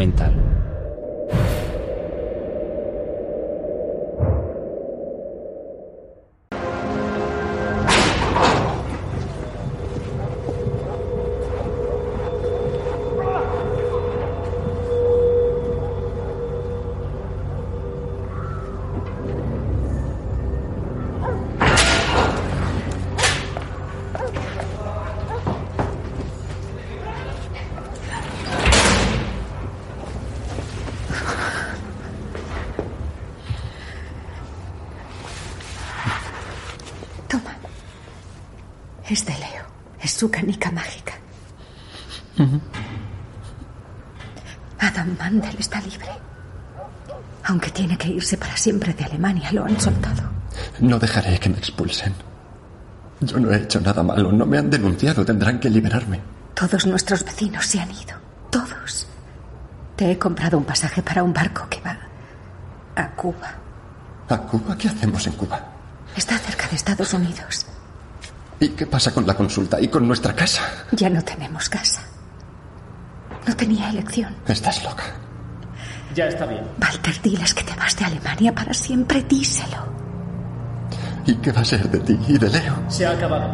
documental. Su canica mágica. Adam Mandel está libre. Aunque tiene que irse para siempre de Alemania, lo han soltado. No dejaré que me expulsen. Yo no he hecho nada malo. No me han denunciado. Tendrán que liberarme. Todos nuestros vecinos se han ido. Todos. Te he comprado un pasaje para un barco que va a Cuba. ¿A Cuba? ¿Qué hacemos en Cuba? Está cerca de Estados Unidos. ¿Y qué pasa con la consulta y con nuestra casa? Ya no tenemos casa. No tenía elección. Estás loca. Ya está bien. Walter, diles que te vas de Alemania para siempre. Díselo. ¿Y qué va a ser de ti y de Leo? Se ha acabado.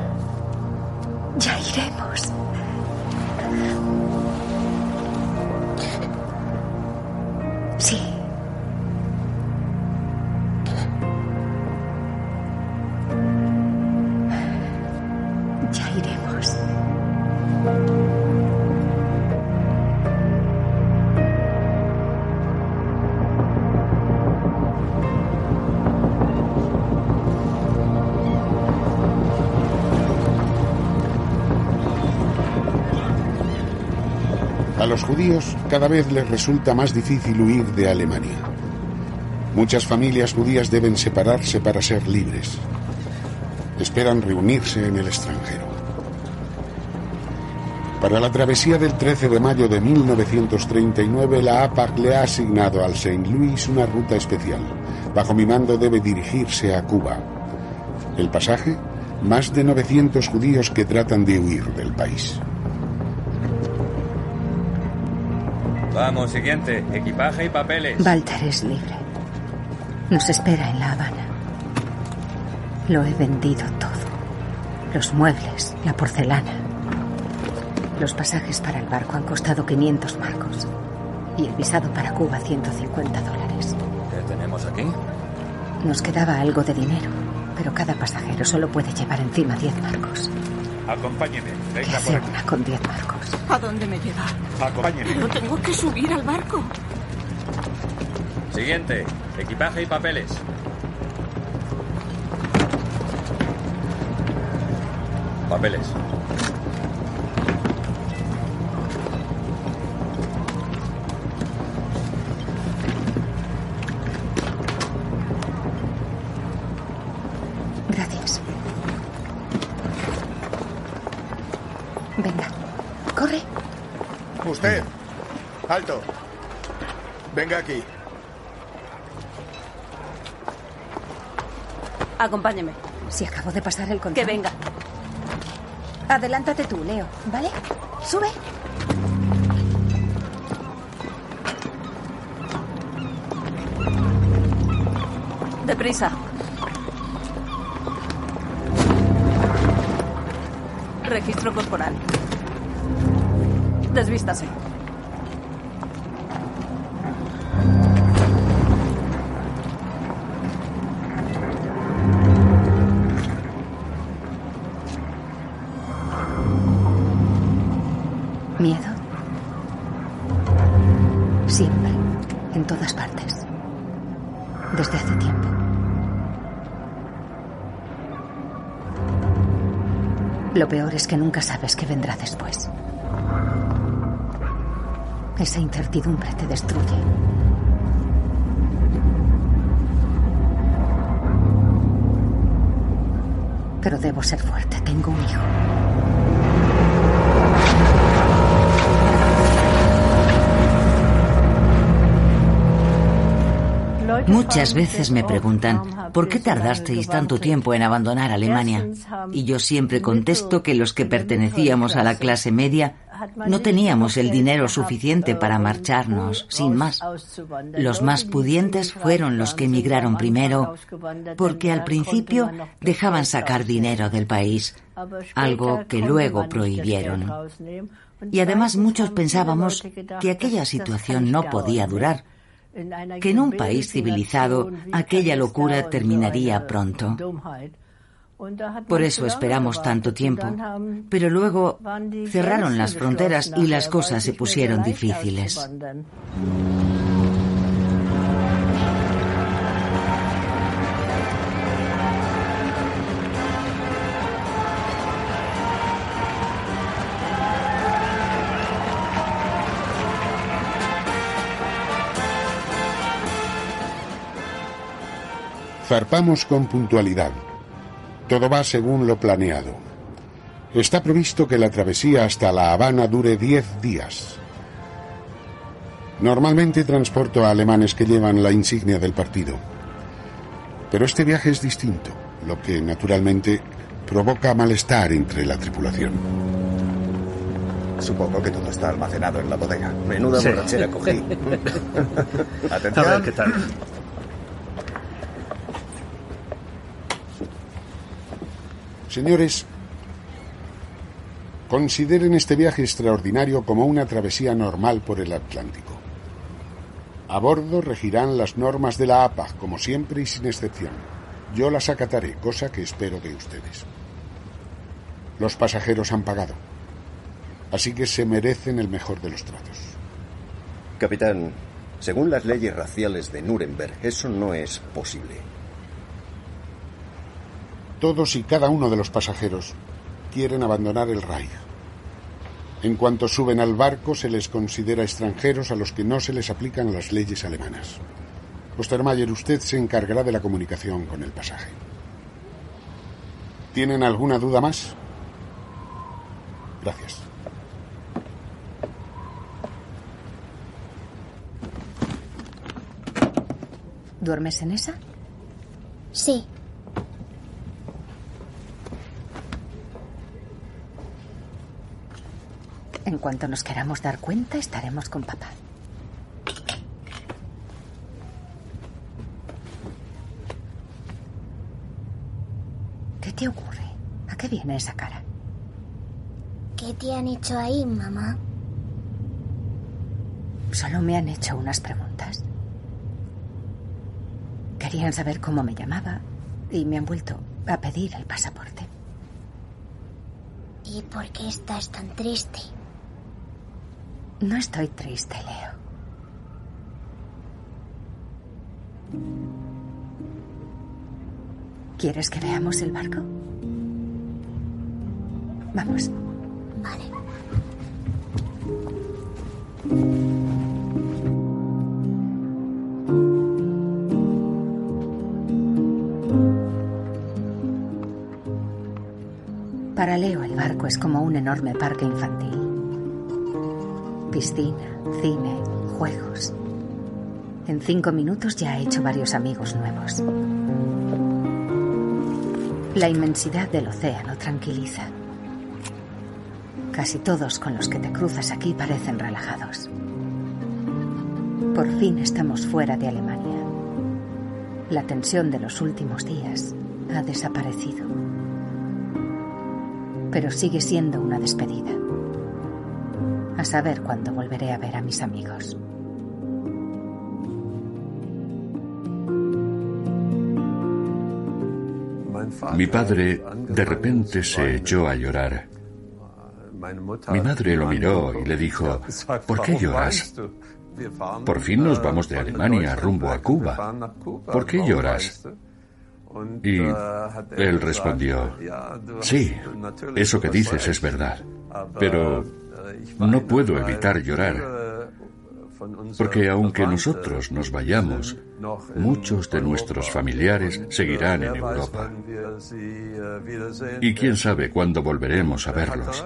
Ya iremos. Sí. Cada vez les resulta más difícil huir de Alemania. Muchas familias judías deben separarse para ser libres. Esperan reunirse en el extranjero. Para la travesía del 13 de mayo de 1939, la APAC le ha asignado al Saint Louis una ruta especial. Bajo mi mando debe dirigirse a Cuba. El pasaje, más de 900 judíos que tratan de huir del país. Vamos, siguiente. Equipaje y papeles. Walter es libre. Nos espera en La Habana. Lo he vendido todo. Los muebles, la porcelana. Los pasajes para el barco han costado 500 marcos. Y el visado para Cuba 150 dólares. ¿Qué tenemos aquí? Nos quedaba algo de dinero, pero cada pasajero solo puede llevar encima 10 marcos. Acompáñeme. ¿Qué Venga hace por aquí. una con 10 marcos? ¿A dónde me lleva? Acompáñeme. Pero tengo que subir al barco. Siguiente. Equipaje y papeles. Papeles. Alto. Venga aquí. Acompáñeme. Si acabo de pasar el control. Que venga. Adelántate tú, Leo, ¿vale? Sube. Deprisa. Registro corporal. Desvístase. Lo peor es que nunca sabes qué vendrá después. Esa incertidumbre te destruye. Pero debo ser fuerte. Tengo un hijo. Muchas veces me preguntan, ¿por qué tardasteis tanto tiempo en abandonar Alemania? Y yo siempre contesto que los que pertenecíamos a la clase media no teníamos el dinero suficiente para marcharnos, sin más. Los más pudientes fueron los que emigraron primero, porque al principio dejaban sacar dinero del país, algo que luego prohibieron. Y además muchos pensábamos que aquella situación no podía durar, que en un país civilizado aquella locura terminaría pronto. Por eso esperamos tanto tiempo. Pero luego cerraron las fronteras y las cosas se pusieron difíciles. Zarpamos con puntualidad. Todo va según lo planeado. Está previsto que la travesía hasta La Habana dure 10 días. Normalmente transporto a alemanes que llevan la insignia del partido. Pero este viaje es distinto, lo que naturalmente provoca malestar entre la tripulación. Supongo que todo está almacenado en la bodega. Menuda Sí. borrachera cogí. Atención. A ver qué tal. Señores, consideren este viaje extraordinario como una travesía normal por el Atlántico. A bordo regirán las normas de la APA, como siempre y sin excepción. Yo las acataré, cosa que espero de ustedes. Los pasajeros han pagado, así que se merecen el mejor de los tratos. Capitán, según las leyes raciales de Nuremberg, eso no es posible. Todos y cada uno de los pasajeros quieren abandonar el Reich. En cuanto suben al barco se les considera extranjeros a los que no se les aplican las leyes alemanas. Ostermayer, usted se encargará de la comunicación con el pasaje. ¿Tienen alguna duda más? Gracias. ¿Duermes en esa? Sí. En cuanto nos queramos dar cuenta, estaremos con papá. ¿Qué te ocurre? ¿A qué viene esa cara? ¿Qué te han hecho ahí, mamá? Solo me han hecho unas preguntas. Querían saber cómo me llamaba y me han vuelto a pedir el pasaporte. ¿Y por qué estás tan triste? No estoy triste, Leo. ¿Quieres que veamos el barco? Vamos. Vale. Para Leo el barco es como un enorme parque infantil. Piscina, cine, juegos. En cinco minutos ya ha hecho varios amigos nuevos. La inmensidad del océano tranquiliza. Casi todos con los que te cruzas aquí parecen relajados. Por fin estamos fuera de Alemania. La tensión de los últimos días ha desaparecido. Pero sigue siendo una despedida. Saber cuándo volveré a ver a mis amigos. Mi padre de repente se echó a llorar. Mi madre lo miró y le dijo, ¿por qué lloras? Por fin nos vamos de Alemania rumbo a Cuba. ¿Por qué lloras? Y él respondió, sí, eso que dices es verdad, pero no puedo evitar llorar, porque aunque nosotros nos vayamos, muchos de nuestros familiares seguirán en Europa. Y quién sabe cuándo volveremos a verlos.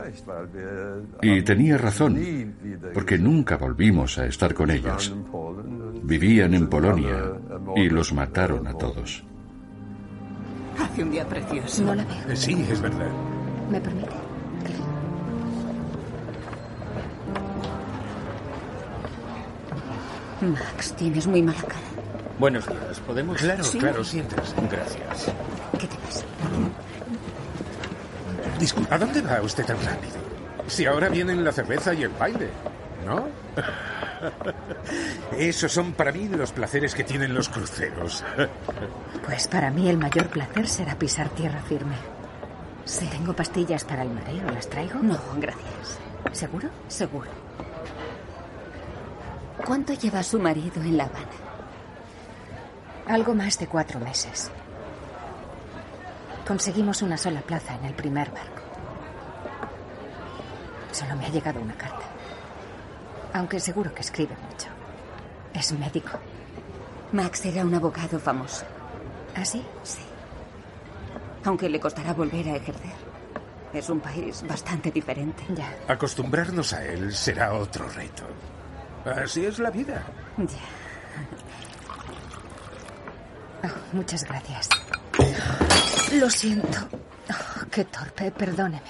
Y tenía razón, porque nunca volvimos a estar con ellos. Vivían en Polonia y los mataron a todos. Hace un día precioso. No la veo. Sí, es verdad. ¿Me permite? Max, tienes muy mala cara. Buenos días. ¿Podemos? Claro, Sí. claro, siéntese. Gracias. ¿Qué te pasa? Disculpa, ¿a dónde va usted tan rápido? Si ahora vienen la cerveza y el baile, ¿no? Esos son para mí los placeres que tienen los cruceros. Pues para mí el mayor placer será pisar tierra firme. Sí. ¿Tengo pastillas para el mareo? ¿Las traigo? No, gracias. ¿Seguro? Seguro. ¿Cuánto lleva su marido en La Habana? Algo más de cuatro meses. Conseguimos una sola plaza en el primer barco. Solo me ha llegado una carta. Aunque seguro que escribe mucho. Es médico. Max era un abogado famoso. ¿Ah, sí? Sí. Aunque le costará volver a ejercer. Es un país bastante diferente. Ya, Acostumbrarnos a él será otro reto. Así es la vida. ya. Oh, muchas gracias. Lo siento. Oh, qué torpe, perdóneme.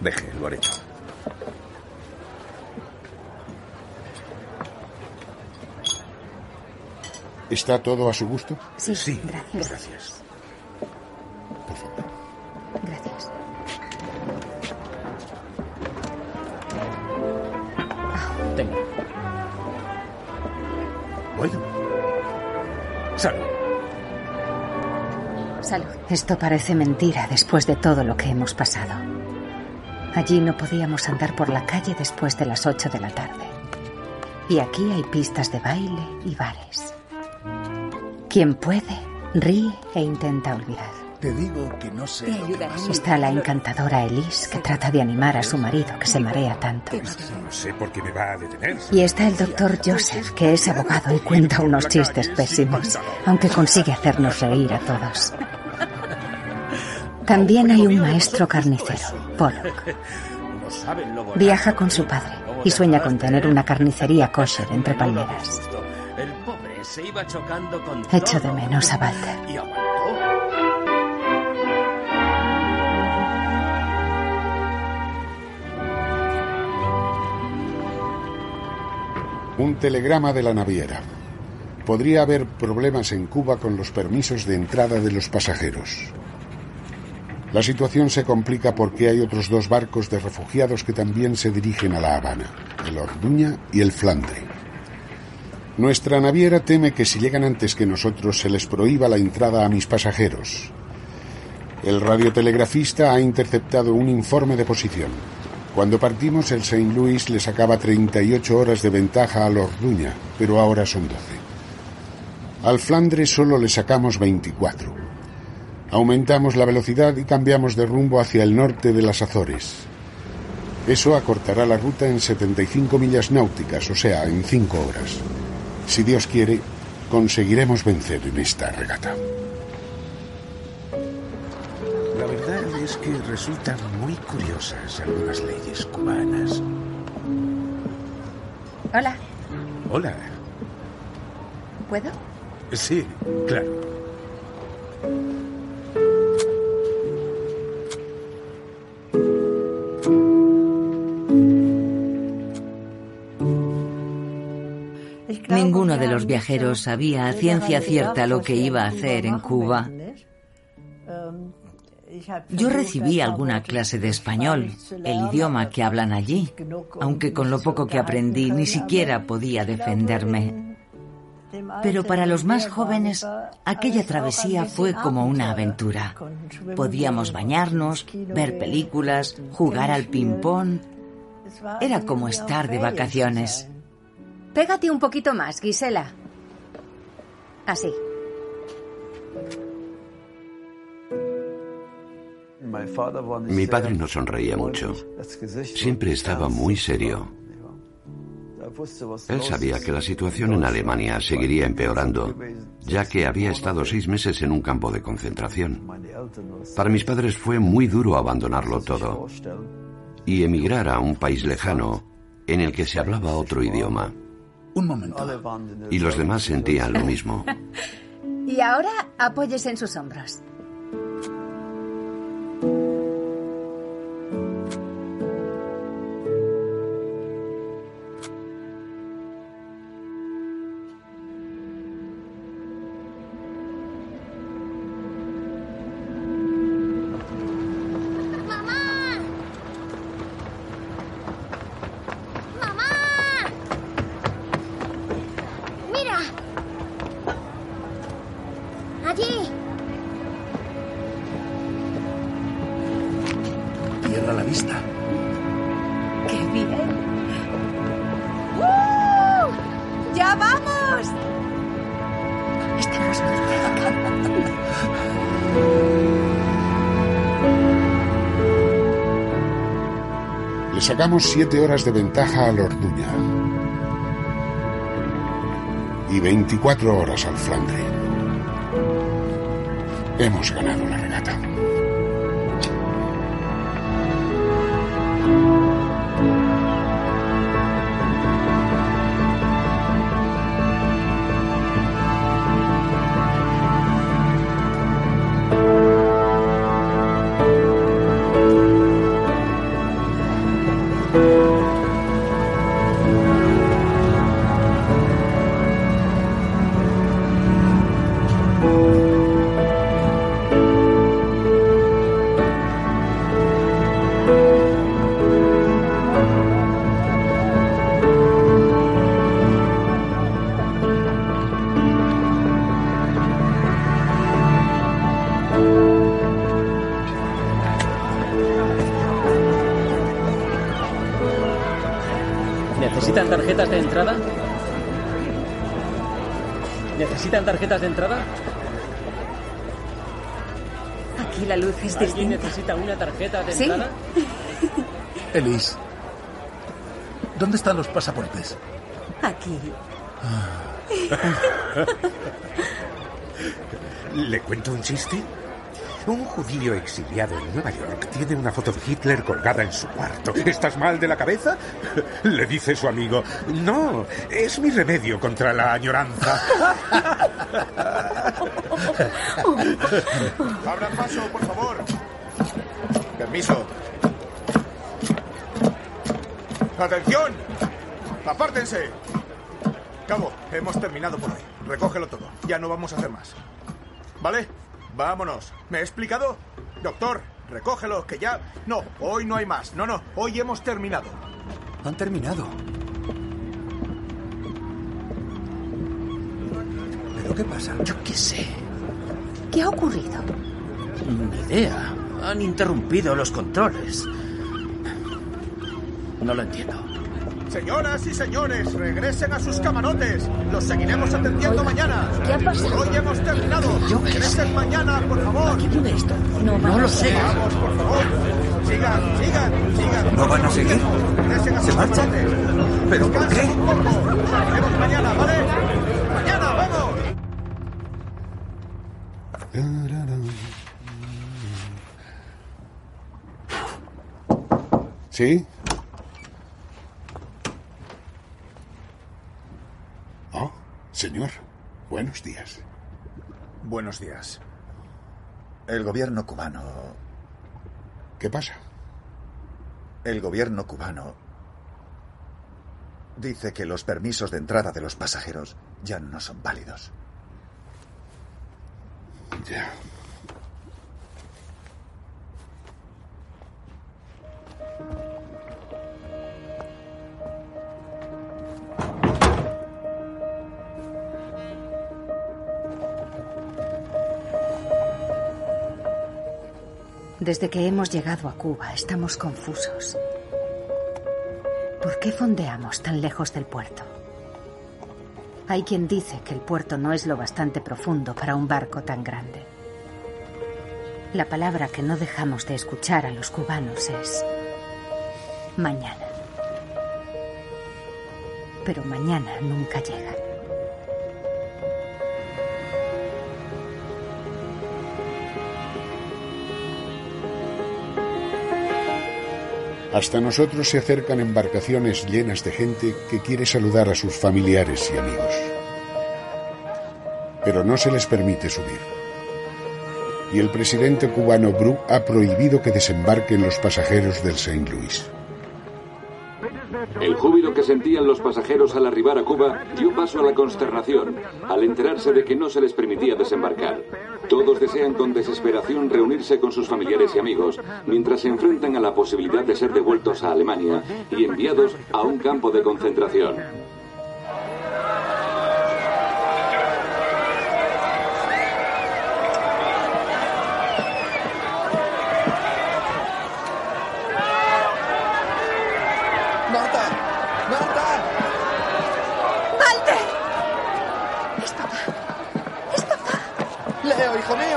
Deje, lo haré. ¿Está todo a su gusto? Sí, Sí, gracias. gracias. Por favor. Gracias. Tengo. Bueno. Salud. Salud. Esto parece mentira después de todo lo que hemos pasado. Allí no podíamos andar por la calle después de las 8 de la tarde. Y aquí hay pistas de baile y bares. Quien puede, ríe e intenta olvidar. Te digo que no sé. Te lo que ayudaré. pasa. Está la encantadora Elise, que trata de animar a su marido, que se marea tanto. No sé por qué me va a detener. Y está el doctor Joseph, que es abogado y cuenta unos chistes pésimos, aunque consigue hacernos reír a todos. También hay un maestro carnicero, Pollock. Viaja con su padre y sueña con tener una carnicería kosher entre palmeras. Se iba chocando con Echo de menos a Walter. Y aguantó. Un telegrama de la naviera. Podría haber problemas en Cuba con los permisos de entrada de los pasajeros. La situación se complica porque hay otros dos barcos de refugiados que también se dirigen a La Habana, el Orduña y el Flandre. Nuestra naviera teme que si llegan antes que nosotros se les prohíba la entrada a mis pasajeros. El radiotelegrafista ha interceptado un informe de posición. Cuando partimos, el St. Louis le sacaba 38 horas de ventaja al Orduña, pero ahora son 12. Al Flandre solo le sacamos 24. Aumentamos la velocidad y cambiamos de rumbo hacia el norte de las Azores. Eso acortará la ruta en 75 millas náuticas, o sea, en 5 horas. Si Dios quiere, conseguiremos vencer en esta regata. La verdad es que resultan muy curiosas algunas leyes cubanas. Hola, Hola. ¿puedo? Sí, claro. Ninguno de los viajeros sabía a ciencia cierta lo que iba a hacer en Cuba. Yo recibí alguna clase de español, el idioma que hablan allí, aunque con lo poco que aprendí ni siquiera podía defenderme. Pero para los más jóvenes, aquella travesía fue como una aventura. Podíamos bañarnos, ver películas, jugar al ping-pong. Era como estar de vacaciones. Pégate un poquito más, Gisela. Así. Mi padre no sonreía mucho. Siempre estaba muy serio. Él sabía que la situación en Alemania seguiría empeorando, ya que había estado seis meses en un campo de concentración. Para mis padres fue muy duro abandonarlo todo y emigrar a un país lejano en el que se hablaba otro idioma. Un momento. Y los demás sentían lo mismo. Y ahora apóyese en sus hombros. Sacamos siete horas de ventaja al Orduña. Y 24 horas al Flandre. Hemos ganado la regata. ¿Necesitan tarjetas de entrada? Aquí la luz es ¿Alguien distinta. necesita una tarjeta de ¿Sí? entrada? Elise, ¿dónde están los pasaportes? Aquí. ¿Le cuento un chiste? Un judío exiliado en Nueva York tiene una foto de Hitler colgada en su cuarto. ¿Estás mal de la cabeza? Le dice su amigo. No, es mi remedio contra la añoranza. Abran paso, por favor. Permiso. ¡Atención! ¡Apártense! Cabo, hemos terminado por hoy. Recógelo todo. Ya no vamos a hacer más. ¿Vale? Vámonos. ¿Me he explicado? Doctor, recógelo, que ya... No, hoy no hay más. No, no, hoy hemos terminado. Han terminado. ¿Pero qué pasa? Yo qué sé. ¿Qué ha ocurrido? Ni idea. Han interrumpido los controles. No lo entiendo. Señoras y señores, regresen a sus camarotes. Los seguiremos atendiendo mañana. ¿Qué ha pasado? Hoy hemos terminado. regresen mañana, por favor. ¿Qué tiene esto? No, No lo sé. Vamos, por favor. Sigan, sigan, sigan. ¿No van a seguir? Regresen a ¿Se sus marchan? camarotes. ¿Pero por qué? Nos veremos mañana, ¿vale? ¿Sí? Oh, señor. Buenos días. Buenos días. El gobierno cubano. ¿Qué pasa? El gobierno cubano dice que los permisos de entrada de los pasajeros ya no son válidos. Desde que hemos llegado a Cuba estamos confusos. ¿Por qué fondeamos tan lejos del puerto? Hay quien dice que el puerto no es lo bastante profundo para un barco tan grande. La palabra que no dejamos de escuchar a los cubanos es mañana. pero mañana nunca llega. Hasta nosotros se acercan embarcaciones llenas de gente que quiere saludar a sus familiares y amigos. Pero no se les permite subir. Y el presidente cubano Bru ha prohibido que desembarquen los pasajeros del Saint Louis. El júbilo que sentían los pasajeros al arribar a Cuba dio paso a la consternación al enterarse de que no se les permitía desembarcar. Todos desean con desesperación reunirse con sus familiares y amigos mientras se enfrentan a la posibilidad de ser devueltos a Alemania y enviados a un campo de concentración. ¡Marta! ¡Marta! ¡Walter! Es papá. Es papá. ¡Leo, hijo mío!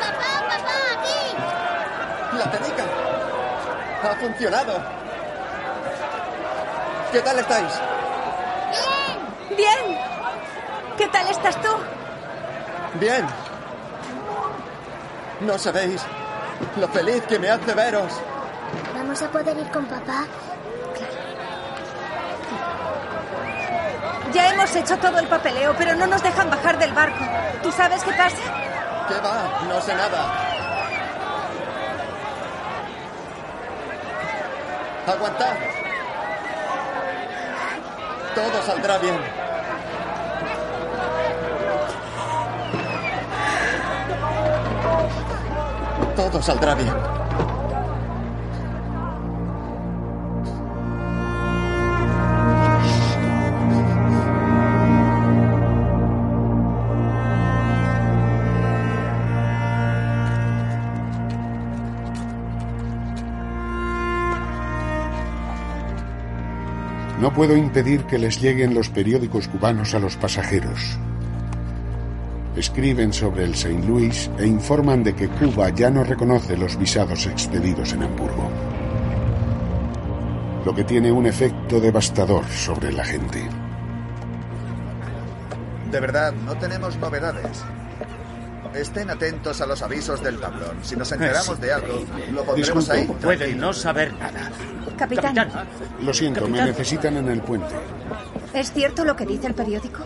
Papá, papá, aquí. ¡La técnica! ¿Qué tal estáis? Bien. ¿Qué tal estás tú? Bien. No sabéis lo feliz que me hace veros. ¿Vamos a poder ir con papá? Ya hemos hecho todo el papeleo, pero no nos dejan bajar del barco. ¿Tú sabes qué pasa? ¿Qué va? No sé nada. Aguantad. Todo saldrá bien. Todo saldrá bien. No puedo impedir que les lleguen los periódicos cubanos a los pasajeros. Escriben sobre el Saint Louis e informan de que Cuba ya no reconoce los visados expedidos en Hamburgo. Lo que tiene un efecto devastador sobre la gente. De verdad, no tenemos novedades. Estén atentos a los avisos del tablón. Si nos enteramos de algo, lo pondremos ahí. Pueden no saber nada. Capitán, Lo siento, me necesitan en el puente. ¿es cierto lo que dice el periódico?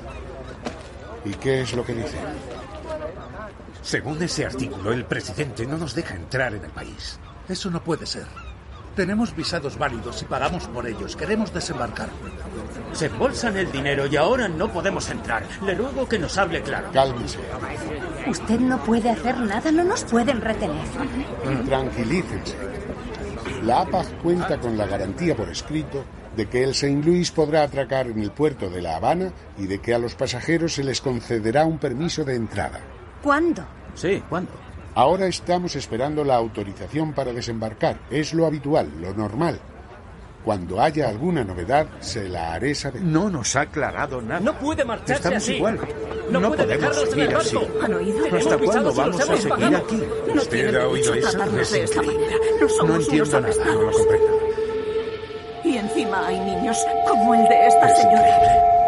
¿Y qué es lo que dice? Según ese artículo, el presidente no nos deja entrar en el país. Eso no puede ser. Tenemos visados válidos y pagamos por ellos. Queremos desembarcar. Se embolsan el dinero y ahora no podemos entrar. Le ruego que nos hable claro. Cálmese. Usted no puede hacer nada, no nos pueden retener. Tranquilícense. La APAC cuenta con la garantía por escrito de que el Saint Louis podrá atracar en el puerto de La Habana y de que a los pasajeros se les concederá un permiso de entrada. ¿Cuándo? Sí, ¿cuándo? Ahora estamos esperando la autorización para desembarcar. Es lo habitual, lo normal. Cuando haya alguna novedad, se la haré saber. No nos ha aclarado nada. No puede marcharse Estamos así. igual. No, No puede podemos seguir el así. ¿Han oído? ¿Hasta cuándo vamos a seguir aquí? No ¿Usted ha oído eso? tratarnos Es de esta increíble. manera. No somos No unos entiendo nada, no lo comprendo. Y encima hay niños como el de esta señora.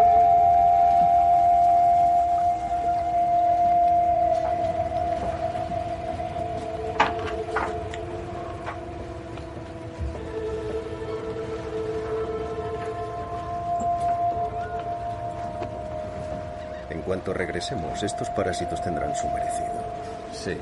Regresemos, estos parásitos tendrán su merecido. Sí.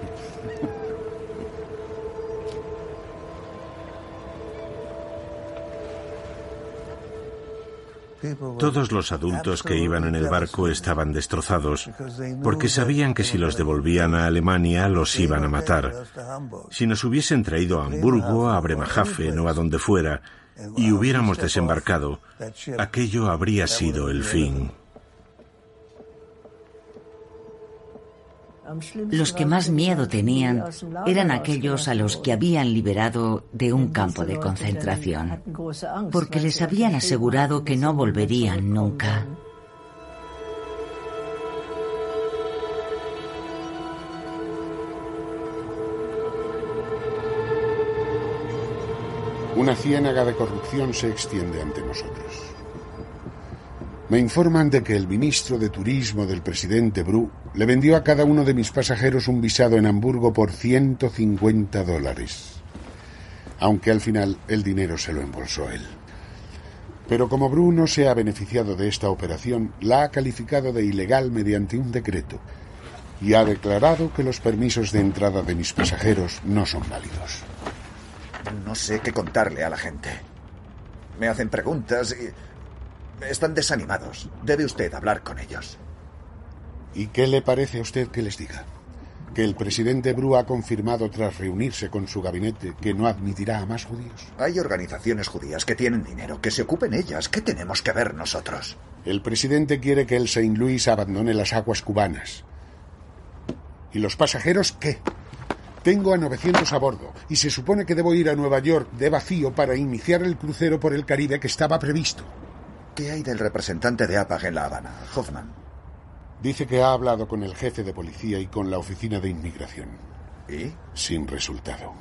Todos los adultos que iban en el barco estaban destrozados porque sabían que si los devolvían a Alemania los iban a matar. Si nos hubiesen traído a Hamburgo, a Bremerhaven o a donde fuera y hubiéramos desembarcado, aquello habría sido el fin. Los que más miedo tenían eran aquellos a los que habían liberado de un campo de concentración, porque les habían asegurado que no volverían nunca. Una ciénaga de corrupción se extiende ante nosotros. Me informan de que el ministro de Turismo del presidente Bru le vendió a cada uno de mis pasajeros un visado en Hamburgo por 150 dólares. Aunque al final el dinero se lo embolsó él. Pero como Bru no se ha beneficiado de esta operación, la ha calificado de ilegal mediante un decreto y ha declarado que los permisos de entrada de mis pasajeros no son válidos. No sé qué contarle a la gente. Me hacen preguntas y están desanimados. Debe usted hablar con ellos. ¿Y qué le parece a usted que les diga? Que el presidente Bru ha confirmado tras reunirse con su gabinete que no admitirá a más judíos. Hay organizaciones judías que tienen dinero, que se ocupen ellas. ¿Qué tenemos que ver nosotros? El presidente quiere que el Saint Louis abandone las aguas cubanas. ¿Y los pasajeros qué? Tengo a 900 a bordo y se supone que debo ir a Nueva York de vacío para iniciar el crucero por el Caribe que estaba previsto. ¿Qué hay del representante de APAG en La Habana, Hoffman? Dice que ha hablado con el jefe de policía y con la oficina de inmigración. ¿Y? Sin resultado.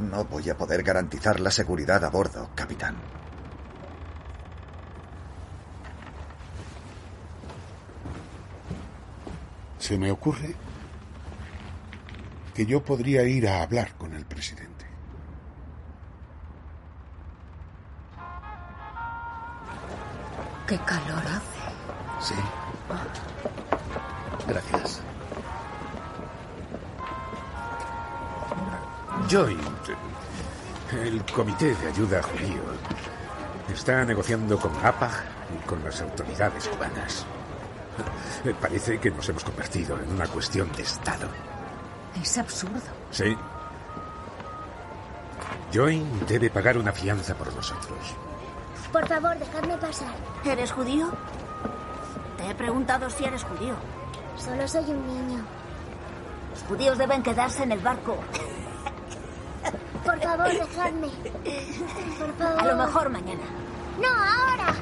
No voy a poder garantizar la seguridad a bordo, capitán. Se me ocurre que yo podría ir a hablar con el presidente. Qué calor hace. Sí. Gracias. Joint, el Comité de Ayuda Judío, está negociando con APAG y con las autoridades cubanas. Parece que nos hemos convertido en una cuestión de Estado. Es absurdo. Sí. Join debe pagar una fianza por nosotros. Por favor, dejadme pasar. ¿Eres judío? Te he preguntado si eres judío. Solo soy un niño. Los judíos deben quedarse en el barco. Por favor, dejadme. Por favor. A lo mejor mañana. No, ahora.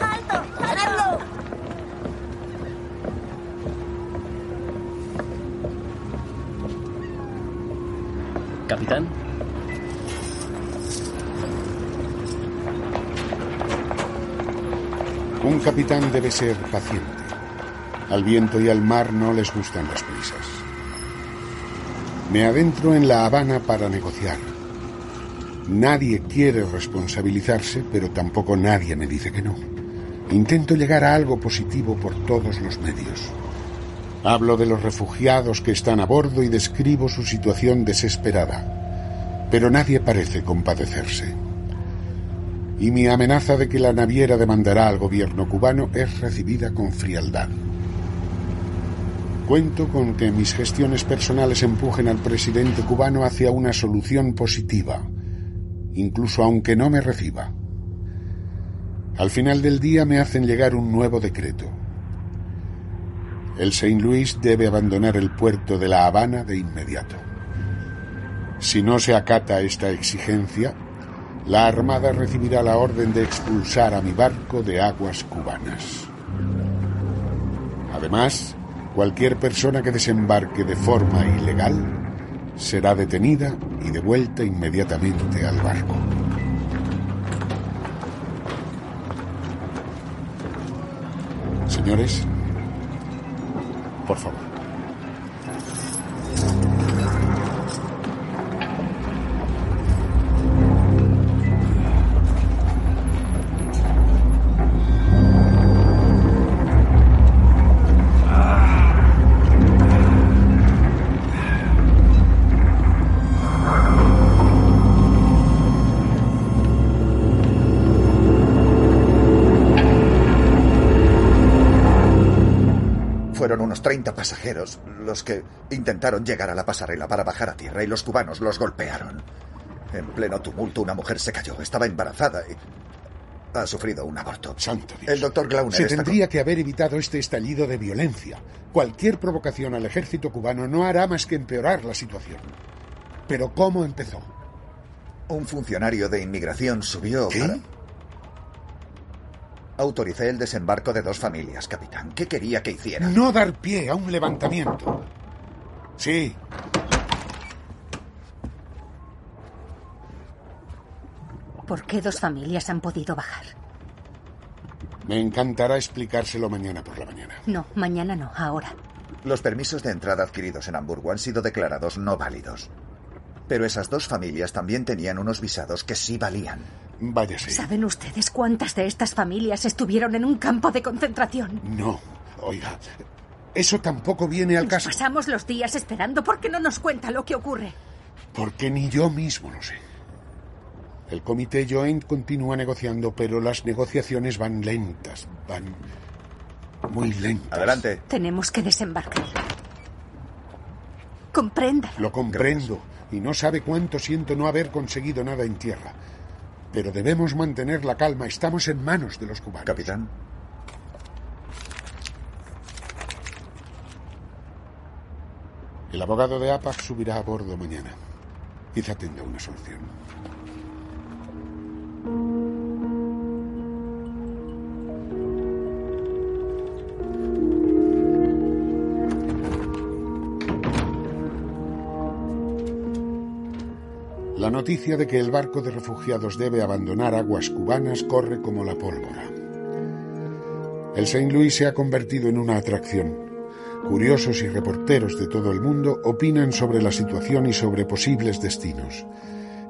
¡Alto! ¡Paradlo! Capitán. Un capitán debe ser paciente. Al viento y al mar no les gustan las prisas. Me adentro en La Habana para negociar. Nadie quiere responsabilizarse, pero tampoco nadie me dice que no. Intento llegar a algo positivo por todos los medios. Hablo de los refugiados que están a bordo y describo su situación desesperada. Pero nadie parece compadecerse. Y mi amenaza de que la naviera demandará al gobierno cubano es recibida con frialdad. Cuento con que mis gestiones personales empujen al presidente cubano hacia una solución positiva, incluso aunque no me reciba. Al final del día me hacen llegar un nuevo decreto. El Saint Louis debe abandonar el puerto de La Habana de inmediato. Si no se acata esta exigencia, la Armada recibirá la orden de expulsar a mi barco de aguas cubanas. Además, cualquier persona que desembarque de forma ilegal será detenida y devuelta inmediatamente al barco. Señores, por favor. Unos 30 pasajeros los que intentaron llegar a la pasarela para bajar a tierra y los cubanos los golpearon. En pleno tumulto una mujer se cayó, estaba embarazada y ha sufrido un aborto. Santo Dios. El doctor Glauner Se tendría que haber evitado este estallido de violencia. Cualquier provocación al ejército cubano no hará más que empeorar la situación. Pero ¿cómo empezó? Un funcionario de inmigración subió ¿Qué? para... Autoricé el desembarco de dos familias, capitán. ¿Qué quería que hiciera? No dar pie a un levantamiento. Sí. ¿Por qué dos familias han podido bajar? Me encantará explicárselo mañana por la mañana. No, mañana no, ahora. Los permisos de entrada adquiridos en Hamburgo han sido declarados no válidos. Pero esas dos familias también tenían unos visados que sí valían. Vaya sí. ¿Saben ustedes cuántas de estas familias estuvieron en un campo de concentración? No, oiga. Eso tampoco viene al caso. Pasamos los días esperando porque no nos cuenta lo que ocurre. Porque ni yo mismo lo sé. El comité Joint continúa negociando, pero las negociaciones van lentas, van muy lentas. Adelante. Tenemos que desembarcar. Compréndalo. Lo comprendo y no sabe cuánto siento no haber conseguido nada en tierra. Pero debemos mantener la calma. Estamos en manos de los cubanos. Capitán. El abogado de APAC subirá a bordo mañana. Quizá tenga una solución. La noticia de que el barco de refugiados debe abandonar aguas cubanas corre como la pólvora. El Saint Louis se ha convertido en una atracción. Curiosos y reporteros de todo el mundo opinan sobre la situación y sobre posibles destinos.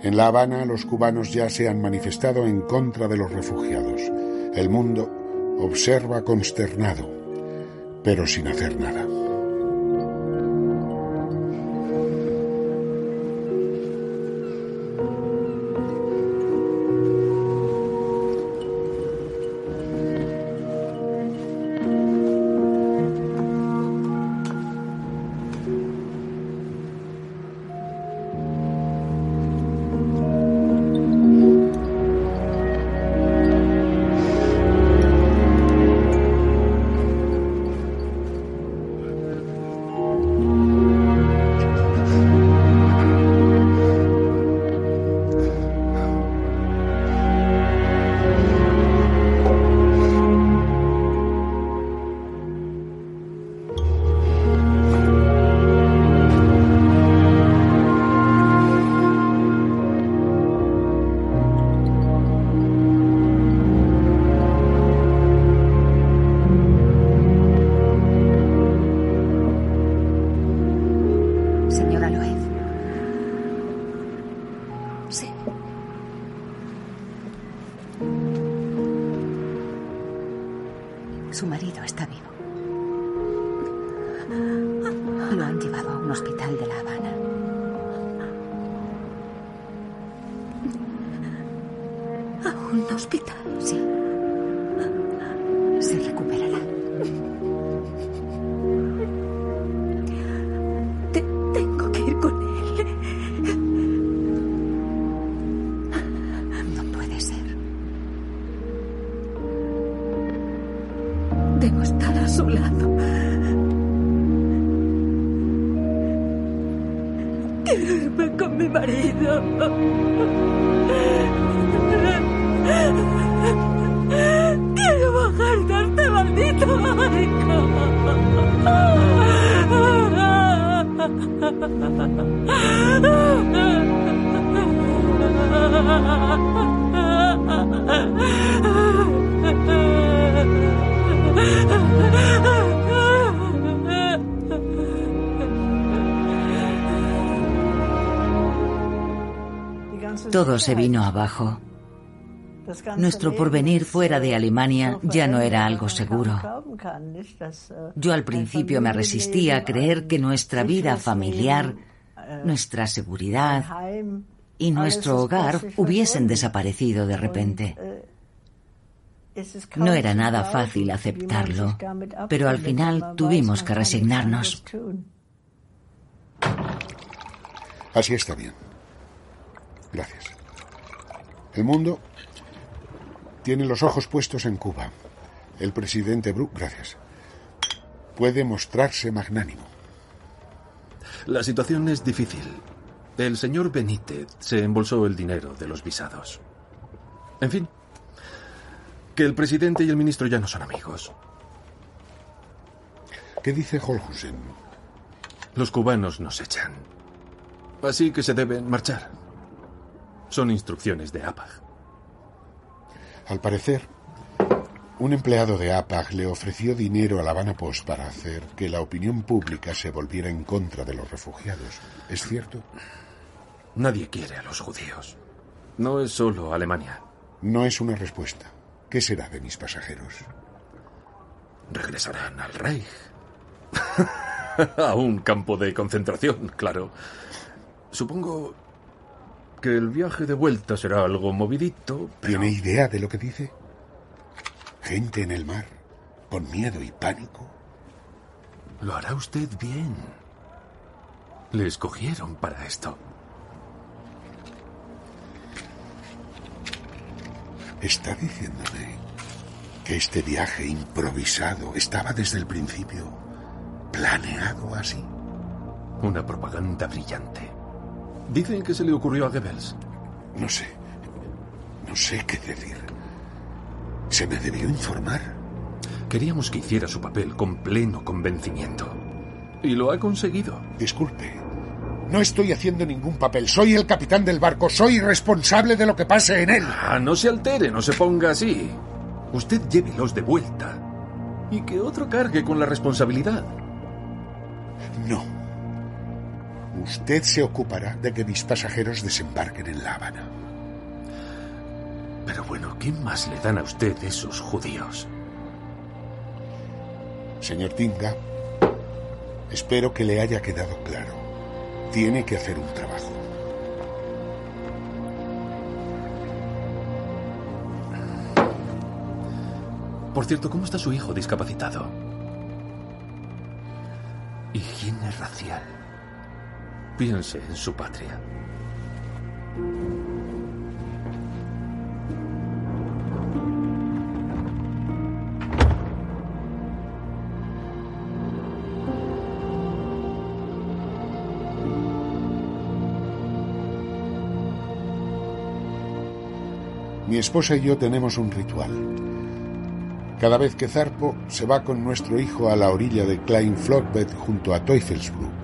En La Habana los cubanos ya se han manifestado en contra de los refugiados. El mundo observa consternado, pero sin hacer nada. Todo se vino abajo. Nuestro porvenir fuera de Alemania ya no era algo seguro. Yo al principio me resistía a creer que nuestra vida familiar, nuestra seguridad y nuestro hogar hubiesen desaparecido de repente. No era nada fácil aceptarlo, pero al final tuvimos que resignarnos. Así está bien. Gracias. El mundo tiene los ojos puestos en Cuba. El presidente Brook, gracias, puede mostrarse magnánimo. La situación es difícil. El señor Benítez se embolsó el dinero de los visados. En fin, Que el presidente y el ministro ya no son amigos. ¿Qué dice Holhusen? Los cubanos nos echan. Así que se deben marchar. Son instrucciones de APAG. Al parecer, un empleado de APAG le ofreció dinero a la Habana Post para hacer que la opinión pública se volviera en contra de los refugiados. ¿Es cierto? Nadie quiere a los judíos. No es solo Alemania. No es una respuesta. ¿Qué será de mis pasajeros? Regresarán al Reich. a un campo de concentración, claro. Supongo que el viaje de vuelta será algo movidito. ¿Tiene idea de lo que dice? Gente en el mar, con miedo y pánico. Lo hará usted bien. Le escogieron para esto. Está diciéndome que este viaje improvisado estaba desde el principio planeado así. Una propaganda brillante. Dicen que se le ocurrió a Goebbels. No sé. No sé qué decir. ¿Se me debió informar? Queríamos que hiciera su papel con pleno convencimiento. Y lo ha conseguido. Disculpe. No estoy haciendo ningún papel. Soy el capitán del barco. Soy responsable de lo que pase en él. Ah, no se altere, no se ponga así. Usted llévelos de vuelta. Y que otro cargue con la responsabilidad. No. Usted se ocupará de que mis pasajeros desembarquen en La Habana. Pero bueno, ¿qué más le dan a usted esos judíos? Señor Tinga, espero que le haya quedado claro. Tiene que hacer un trabajo. Por cierto, ¿cómo está su hijo discapacitado? Higiene racial. Piense en su patria. Mi esposa y yo tenemos un ritual. Cada vez que zarpo, se va con nuestro hijo a la orilla de Klein Flottbed junto a Teufelsbrück.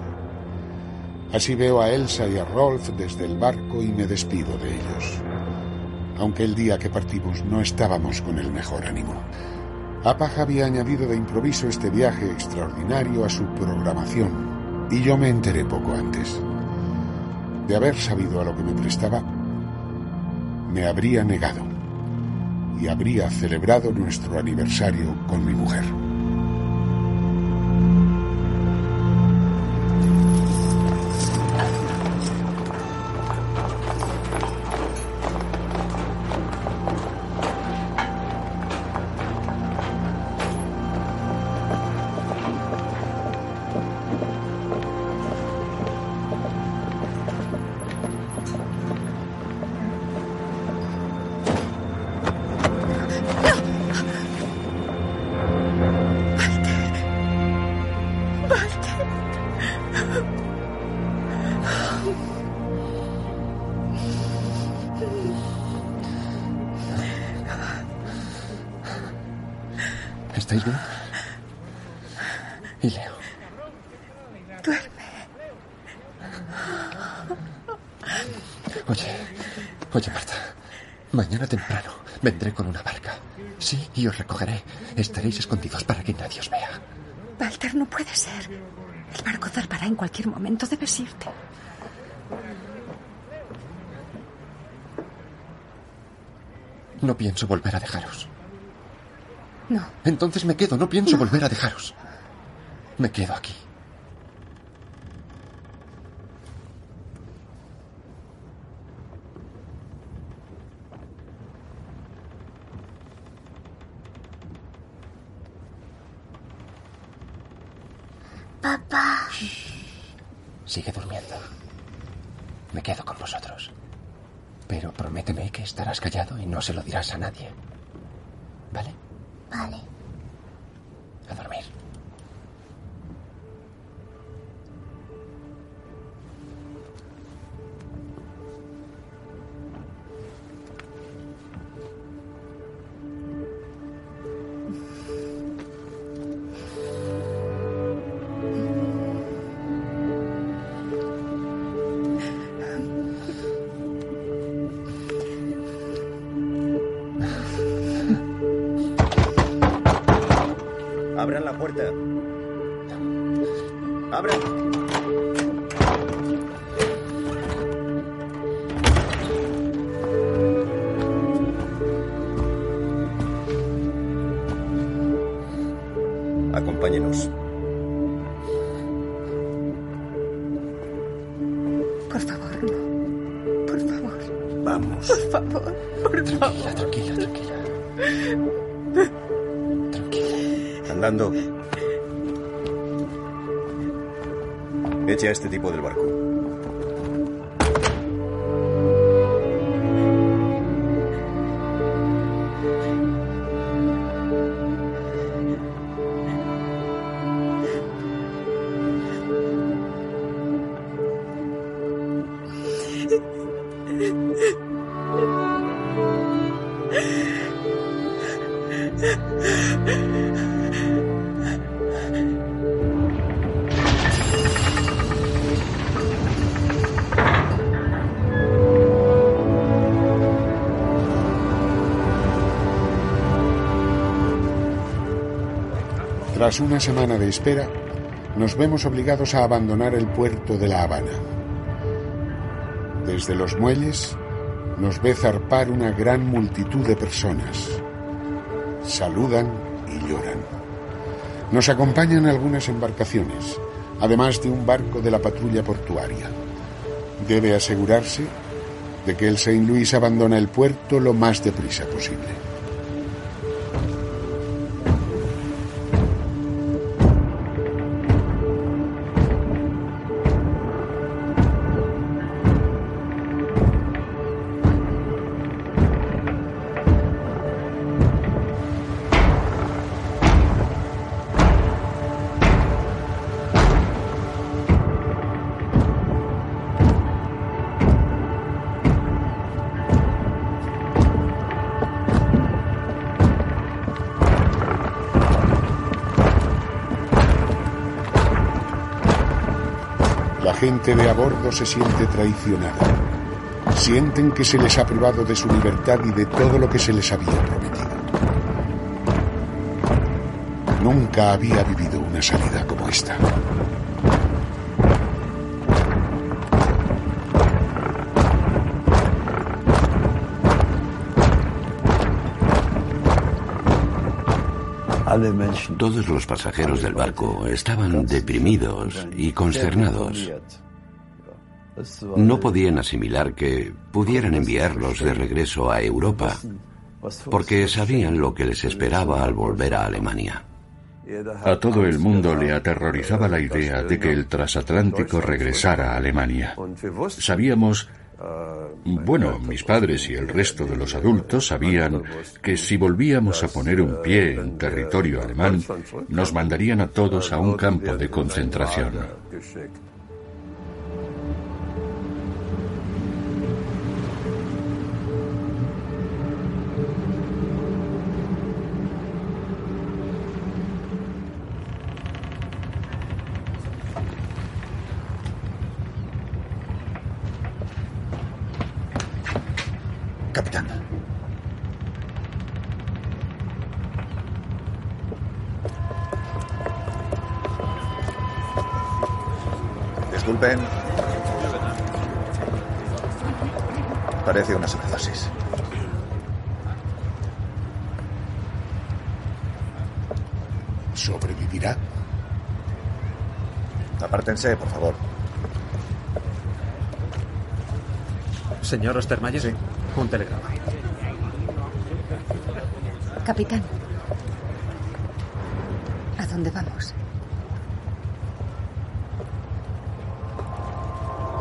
Así veo a Elsa y a Rolf desde el barco y me despido de ellos. Aunque el día que partimos no estábamos con el mejor ánimo. Apaj había añadido de improviso este viaje extraordinario a su programación y yo me enteré poco antes. De haber sabido a lo que me prestaba, me habría negado y habría celebrado nuestro aniversario con mi mujer. Y os recogeré. Estaréis escondidos para que nadie os vea. Walter, no puede ser. El barco zarpará en cualquier momento. Debes irte. No pienso volver a dejaros. No. Entonces me quedo. No pienso volver a dejaros. Me quedo aquí. Papá. Sigue durmiendo. Me quedo con vosotros. Pero prométeme que estarás callado y no se lo dirás a nadie. ¿Vale? Vale. A dormir. Vamos. Por favor. Por favor. Tranquila, tranquila. Andando. Eche a este tipo del barco. Tras una semana de espera, nos vemos obligados a abandonar el puerto de La Habana. Desde los muelles nos ve zarpar una gran multitud de personas. Saludan y lloran. Nos acompañan algunas embarcaciones, además de un barco de la patrulla portuaria. Debe asegurarse de que el Saint Louis abandona el puerto lo más deprisa posible. Gente de a bordo se siente traicionada. Sienten que se les ha privado de su libertad y de todo lo que se les había prometido. Nunca había vivido una salida como esta. Todos los pasajeros del barco estaban deprimidos y consternados. No podían asimilar que pudieran enviarlos de regreso a Europa, porque sabían lo que les esperaba al volver a Alemania. A todo el mundo le aterrorizaba la idea de que el transatlántico regresara a Alemania. Sabíamos, bueno, mis padres y el resto de los adultos sabían que si volvíamos a poner un pie en territorio alemán, nos mandarían a todos a un campo de concentración. Por favor. Señor Ostermayer. Sí. Un telegrama. Capitán. ¿A dónde vamos?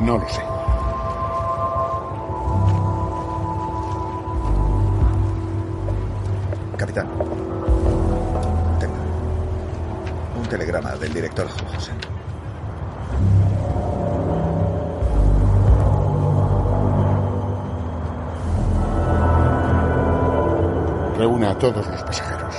No lo sé. todos los pasajeros.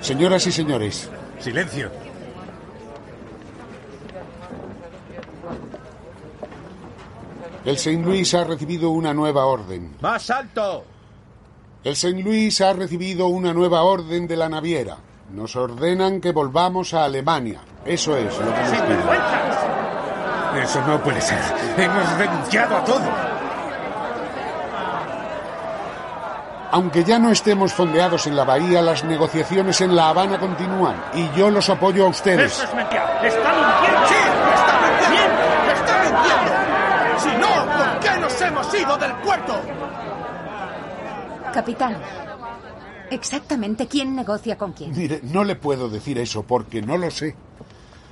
Señoras y señores, Silencio. El Saint Louis ha recibido una nueva orden. ¡Más alto! El Saint Louis ha recibido una nueva orden de la naviera. Nos ordenan que volvamos a Alemania. Eso es lo que nos piden. Eso no puede ser. Hemos renunciado a todo. Aunque ya no estemos fondeados en la bahía, las negociaciones en La Habana continúan y yo los apoyo a ustedes. Eso es mentira. ¡Está mintiendo! ¡Sí! ¡Está mintiendo! ¡Está mintiendo! Si no, ¿por qué nos hemos ido del puerto? Capitán, exactamente quién negocia con quién. Mire, no le puedo decir eso porque no lo sé.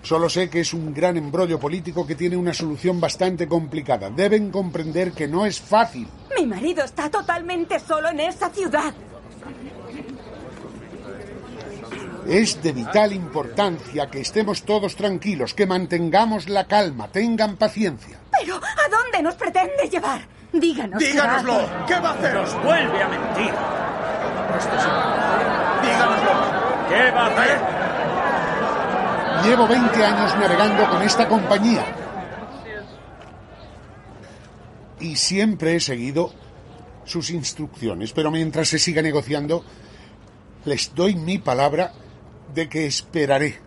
Solo sé que es un gran embrollo político que tiene una solución bastante complicada. Deben comprender que no es fácil. Mi marido está totalmente solo en esa ciudad. Es de vital importancia que estemos todos tranquilos, que mantengamos la calma, tengan paciencia. Pero, ¿a dónde nos pretende llevar? Díganos. Díganoslo. qué va a hacer. ¿Qué va a hacer? Nos vuelve a mentir. Díganoslo. ¿Qué va a hacer? Llevo 20 años navegando con esta compañía. Y siempre he seguido sus instrucciones, pero mientras se siga negociando, les doy mi palabra de que esperaré,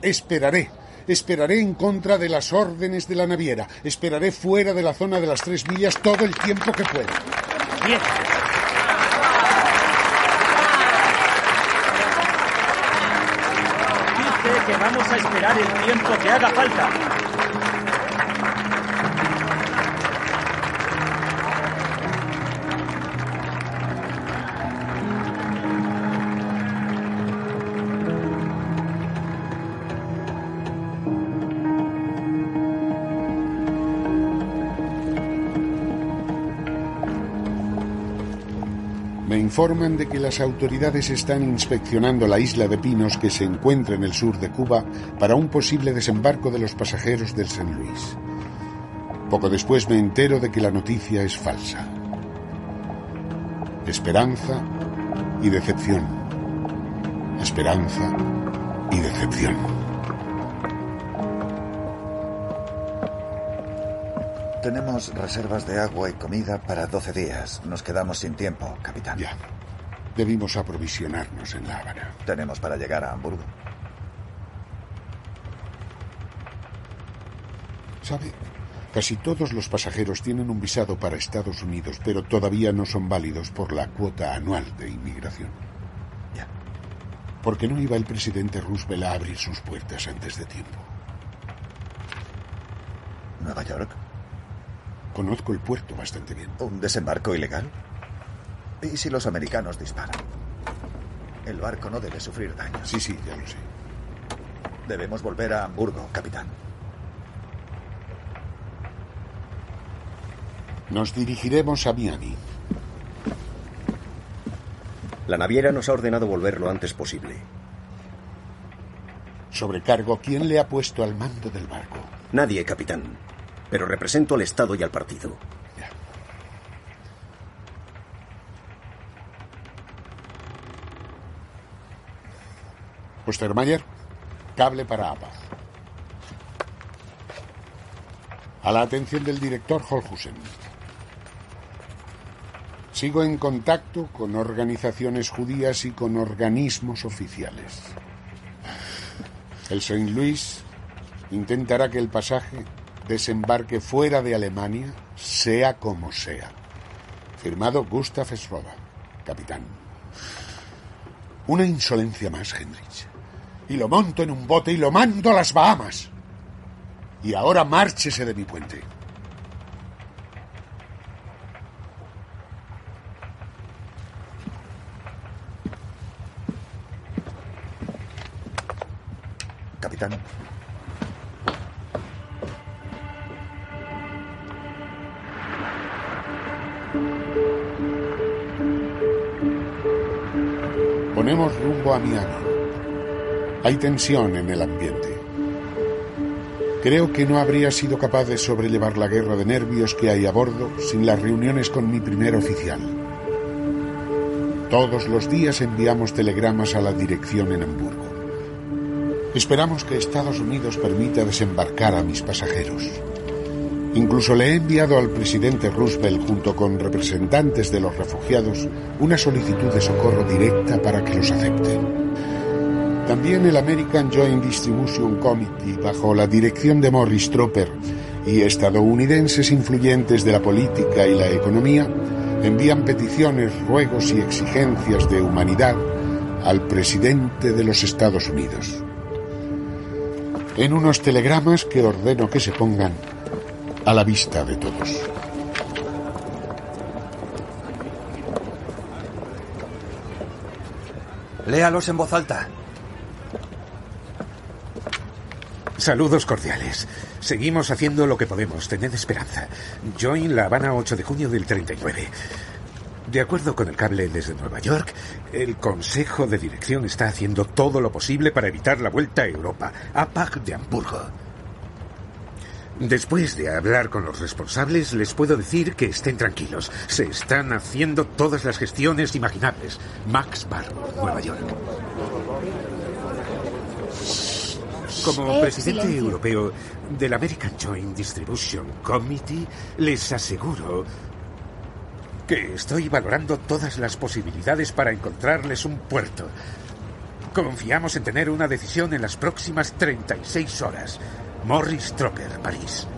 esperaré, esperaré en contra de las órdenes de la naviera, esperaré fuera de la zona de las tres millas todo el tiempo que pueda. Bien. Que vamos a esperar el tiempo que haga falta. Informan de que las autoridades están inspeccionando la isla de Pinos que se encuentra en el sur de Cuba para un posible desembarco de los pasajeros del San Luis. Poco después me entero de que la noticia es falsa. Esperanza y decepción. Esperanza y decepción. Tenemos reservas de agua y comida para 12 días. Nos quedamos sin tiempo, capitán. Ya. Debimos aprovisionarnos en La Habana. Tenemos para llegar a Hamburgo. ¿Sabe? Casi todos los pasajeros tienen un visado para Estados Unidos, pero todavía no son válidos por la cuota anual de inmigración. Ya. ¿Por qué no iba el presidente Roosevelt a abrir sus puertas antes de tiempo? ¿Nueva York? Conozco el puerto bastante bien. ¿Un desembarco ilegal? ¿Y si los americanos disparan? El barco no debe sufrir daños. Sí, sí, ya lo sé. Debemos volver a Hamburgo, capitán. Nos dirigiremos a Miami. La naviera nos ha ordenado volver lo antes posible. Sobrecargo, ¿quién le ha puesto al mando del barco? Nadie, capitán. Pero represento al Estado y al partido. Ostermayer, cable para APA. A la atención del director Holhusen. Sigo en contacto con organizaciones judías y con organismos oficiales. El Saint Louis intentará que el pasaje desembarque fuera de Alemania, sea como sea. Firmado Gustav Schroeder, capitán. Una insolencia más, Hendrich. Y lo monto en un bote y lo mando a las Bahamas. Y ahora márchese de mi puente. Capitán. Hay tensión en el ambiente. Creo que no habría sido capaz de sobrellevar la guerra de nervios que hay a bordo sin las reuniones con mi primer oficial. Todos los días enviamos telegramas a la dirección en Hamburgo. Esperamos que Estados Unidos permita desembarcar a mis pasajeros. Incluso le he enviado al presidente Roosevelt junto con representantes de los refugiados una solicitud de socorro directa para que los acepte. También el American Joint Distribution Committee, bajo la dirección de Morris Tropper y estadounidenses influyentes de la política y la economía, envían peticiones, ruegos y exigencias de humanidad al presidente de los Estados Unidos. En unos telegramas que ordeno que se pongan a la vista de todos. Léalos en voz alta. Saludos cordiales. Seguimos haciendo lo que podemos. Tened esperanza. Join La Habana 8 de junio del 39. De acuerdo con el cable desde Nueva York, el Consejo de Dirección está haciendo todo lo posible para evitar la vuelta a Europa. APAC de Hamburgo. Después de hablar con los responsables, les puedo decir que estén tranquilos. Se están haciendo todas las gestiones imaginables. Max Barbour, Nueva York. Como presidente europeo del American Joint Distribution Committee, les aseguro que estoy valorando todas las posibilidades para encontrarles un puerto. Confiamos en tener una decisión en las próximas 36 horas. Morris Tropper, París.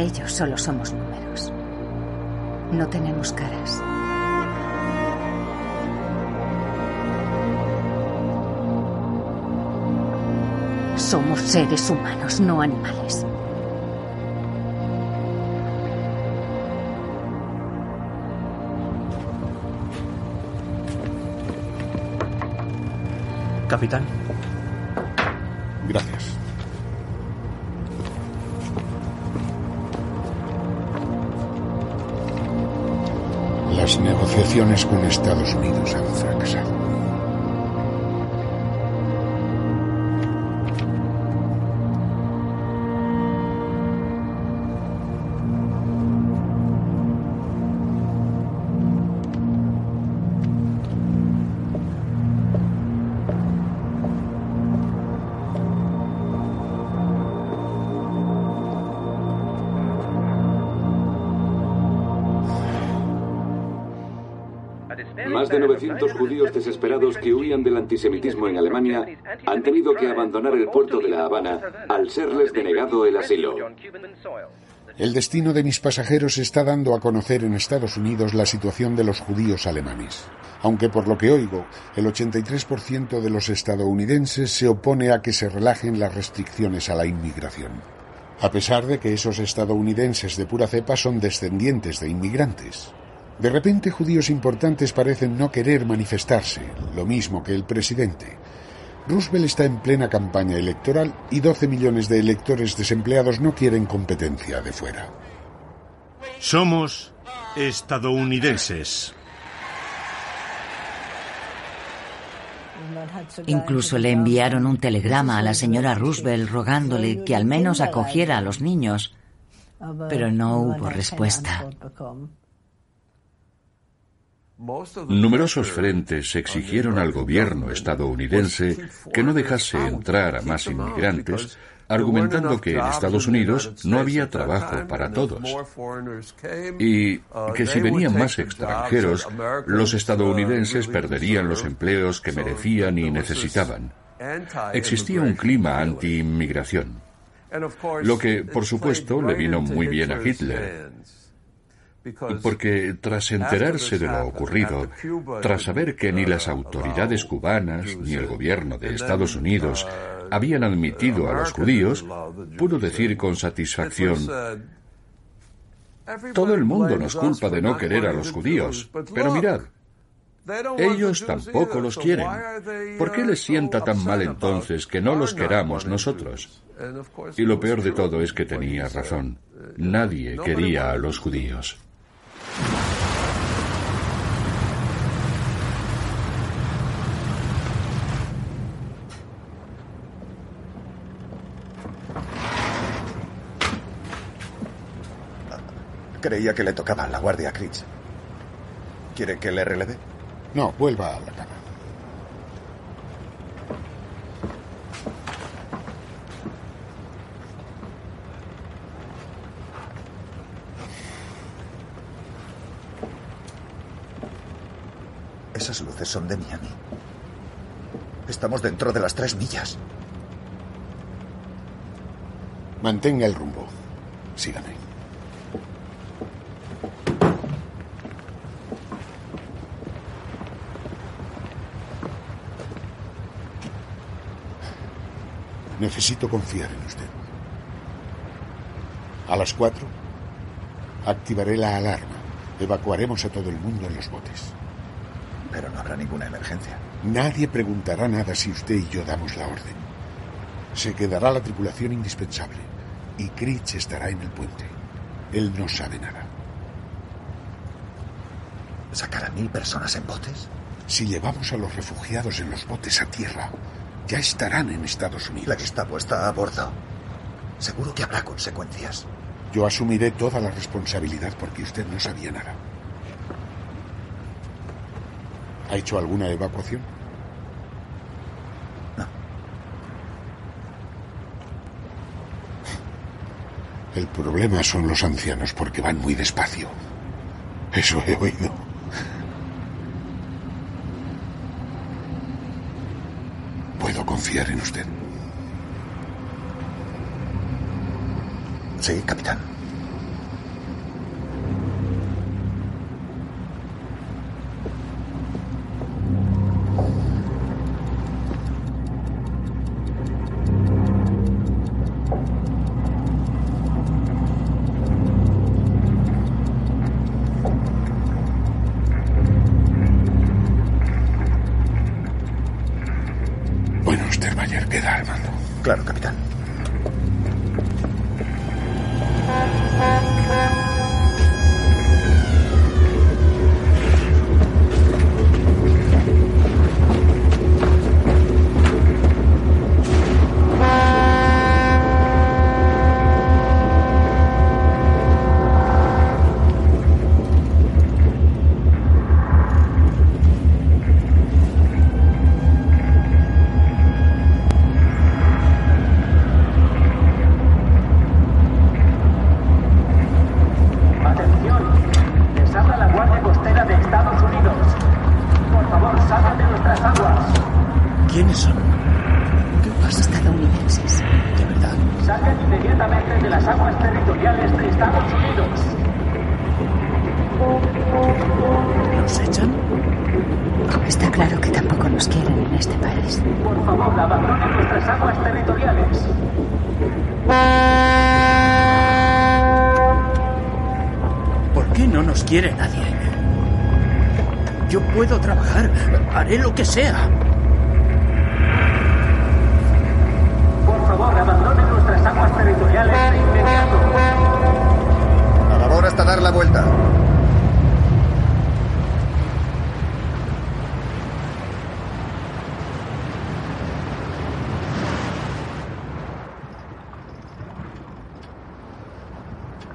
Ellos solo somos números. No tenemos caras. Somos seres humanos, no animales. Capitán. Negociaciones con Estados Unidos han fracasado. Antisemitismo en Alemania han tenido que abandonar el puerto de La Habana al serles denegado el asilo. El destino de mis pasajeros está dando a conocer en Estados Unidos la situación de los judíos alemanes. Aunque por lo que oigo, el 83% de los estadounidenses se opone a que se relajen las restricciones a la inmigración. A pesar de que esos estadounidenses de pura cepa son descendientes de inmigrantes. De repente judíos importantes parecen no querer manifestarse, lo mismo que el presidente. Roosevelt está en plena campaña electoral y 12 millones de electores desempleados no quieren competencia de fuera. Somos estadounidenses. Incluso le enviaron un telegrama a la señora Roosevelt rogándole que al menos acogiera a los niños, pero no hubo respuesta. Numerosos frentes exigieron al gobierno estadounidense que no dejase entrar a más inmigrantes, argumentando que en Estados Unidos no había trabajo para todos y que si venían más extranjeros, los estadounidenses perderían los empleos que merecían y necesitaban. Existía un clima anti-inmigración, lo que, por supuesto, le vino muy bien a Hitler. Porque tras enterarse de lo ocurrido, tras saber que ni las autoridades cubanas ni el gobierno de Estados Unidos habían admitido a los judíos, pudo decir con satisfacción, todo el mundo nos culpa de no querer a los judíos, pero mirad, Ellos tampoco los quieren. ¿Por qué les sienta tan mal entonces que no los queramos nosotros? Y lo peor de todo es que tenía razón. Nadie quería a los judíos. Creía que le tocaba la guardia a. ¿Quiere que le releve? No, vuelva a la cama. Esas luces son de Miami. Estamos dentro de las tres millas. Mantenga el rumbo. Sígame. Necesito confiar en usted. A las cuatro activaré la alarma. Evacuaremos a todo el mundo en los botes. Pero no habrá ninguna emergencia. Nadie preguntará nada si usted y yo damos la orden. Se quedará la tripulación indispensable y Critch estará en el puente. Él no sabe nada. ¿Sacar a mil personas en botes? Si llevamos a los refugiados en los botes a tierra, ya estarán en Estados Unidos. La que está puesta a bordo. Seguro que habrá consecuencias. Yo asumiré toda la responsabilidad porque usted no sabía nada. ¿Ha hecho alguna evacuación? No. El problema son los ancianos porque van muy despacio. Eso he oído. Puedo confiar en usted. Sí, capitán.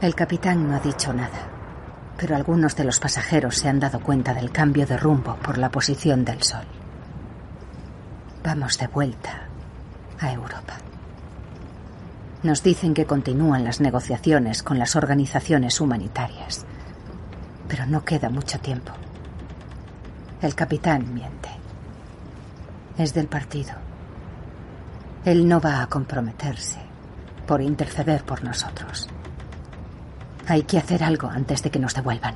El capitán no ha dicho nada, pero algunos de los pasajeros se han dado cuenta del cambio de rumbo por la posición del sol. Vamos de vuelta a Europa. Nos dicen que continúan las negociaciones con las organizaciones humanitarias, pero no queda mucho tiempo. El capitán miente. Es del partido. Él no va a comprometerse por interceder por nosotros. Hay que hacer algo antes de que nos devuelvan.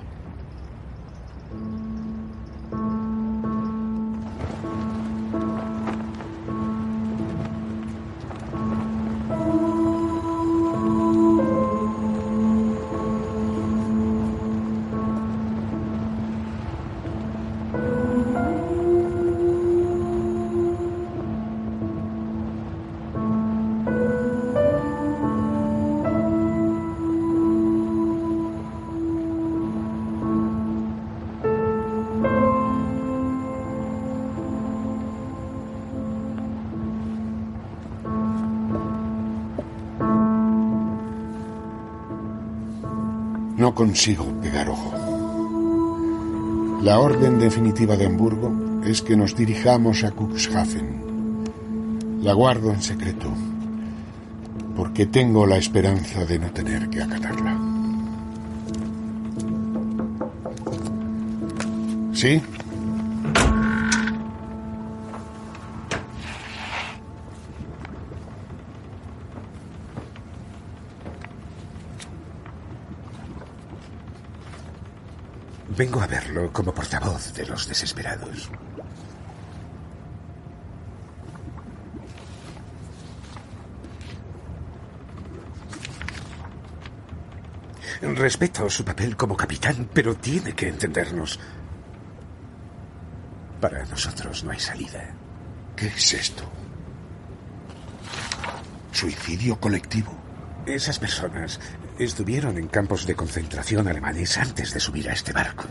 No consigo pegar ojo. La orden definitiva de Hamburgo es que nos dirijamos a Cuxhaven. La guardo en secreto, porque tengo la esperanza de no tener que acatarla. ¿Sí? Vengo a verlo como portavoz de los desesperados. Respeto su papel como capitán, pero tiene que entendernos. Para nosotros no hay salida. ¿Qué es esto? ¿Suicidio colectivo? Esas personas estuvieron en campos de concentración alemanes antes de subir a este barco.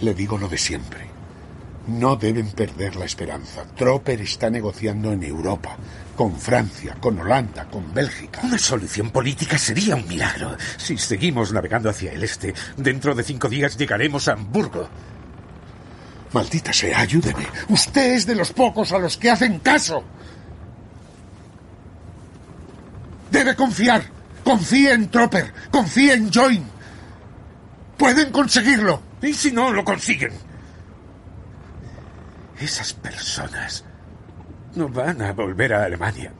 Le digo lo de siempre. No deben perder la esperanza. Tropper está negociando en Europa, con Francia, con Holanda, con Bélgica. Una solución política sería un milagro. Si seguimos navegando hacia el este, dentro de cinco días llegaremos a Hamburgo. Maldita sea, ayúdeme. Usted es de los pocos a los que hacen caso. Debe confiar. Confíe en Tropper. Confíe en Join. Pueden conseguirlo. ¿Y si no lo consiguen? Esas personas no van a volver a Alemania.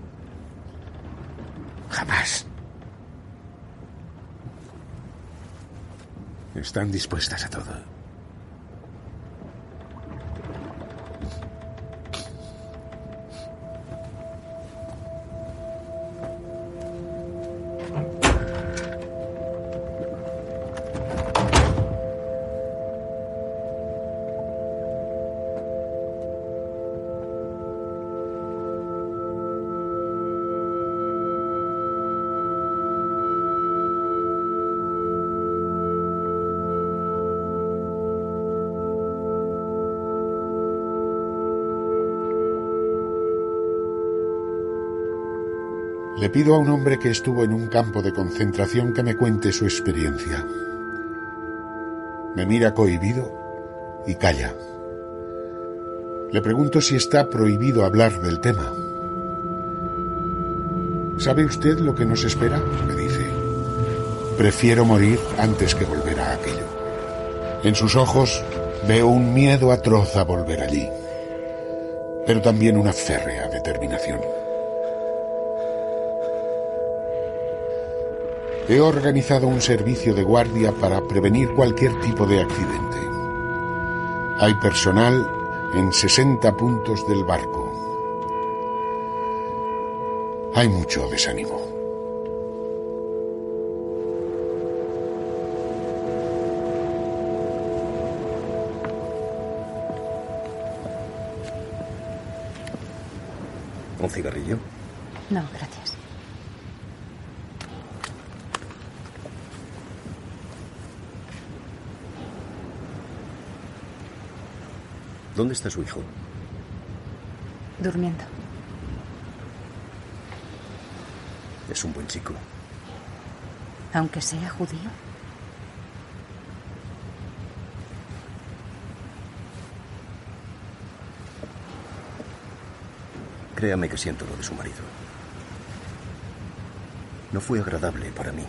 Jamás. Están dispuestas a todo. Le pido a un hombre que estuvo en un campo de concentración que me cuente su experiencia. Me mira cohibido y calla. Le pregunto si está prohibido hablar del tema. ¿Sabe usted lo que nos espera? me dice. Prefiero morir antes que volver a aquello. En sus ojos veo un miedo atroz a volver allí, pero también una férrea determinación. He organizado un servicio de guardia para prevenir cualquier tipo de accidente. Hay personal en 60 puntos del barco. Hay mucho desánimo. ¿Un cigarrillo? No, gracias. ¿Dónde está su hijo? Durmiendo. Es un buen chico. Aunque sea judío. Créame que siento lo de su marido. No fue agradable para mí.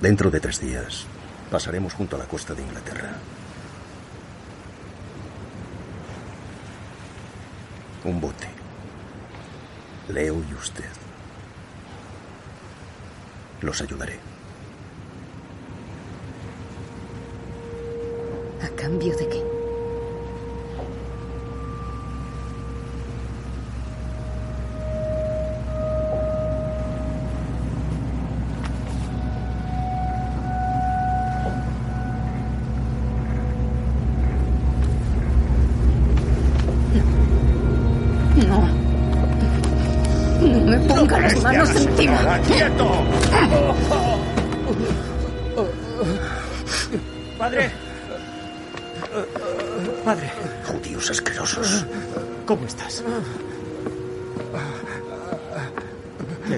Dentro de tres días pasaremos junto a la costa de Inglaterra. Un bote. Leo y usted. Los ayudaré. ¿A cambio de qué?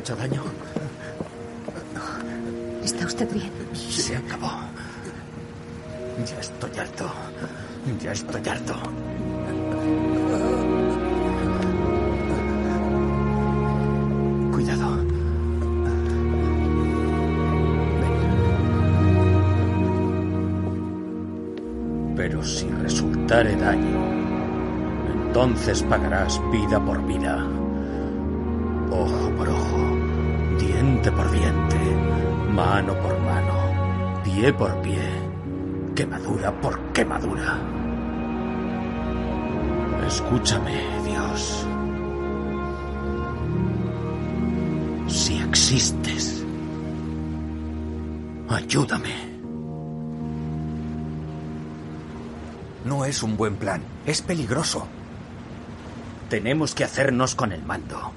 Hecho daño? ¿Está usted bien? Se acabó. Ya estoy harto. Ya estoy harto. Cuidado. Ven. Pero si resultare daño, entonces pagarás vida por vida. Diente por diente, mano por mano, pie por pie, quemadura por quemadura. Escúchame, Dios. Si existes, ayúdame. No es un buen plan. Es peligroso. Tenemos que hacernos con el mando.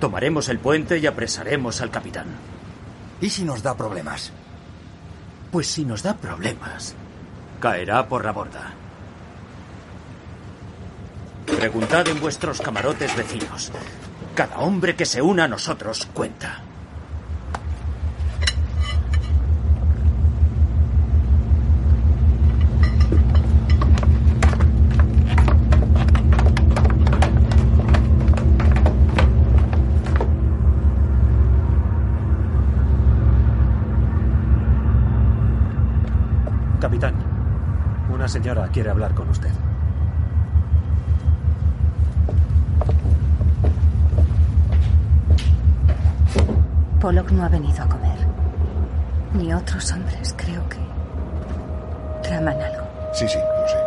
Tomaremos el puente y apresaremos al capitán. ¿Y si nos da problemas? Pues si nos da problemas, caerá por la borda. Preguntad en vuestros camarotes vecinos. Cada hombre que se una a nosotros cuenta. Quiere hablar con usted. Pollock no ha venido a comer. Ni otros hombres, creo que traman algo. Sí, sí, lo sé.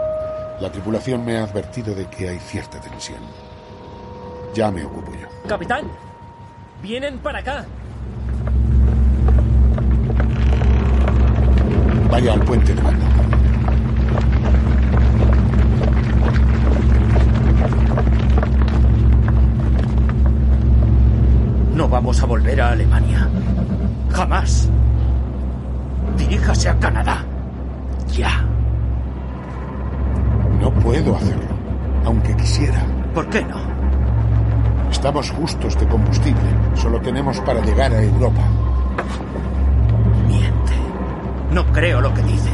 La tripulación me ha advertido de que hay cierta tensión. Ya me ocupo yo. Capitán, vienen para acá. Vaya al puente de mando. Vamos a volver a Alemania. Jamás. Diríjase a Canadá. Ya. No puedo hacerlo, aunque quisiera. ¿Por qué no? Estamos justos de combustible. Solo tenemos para llegar a Europa. Miente. No creo lo que dice.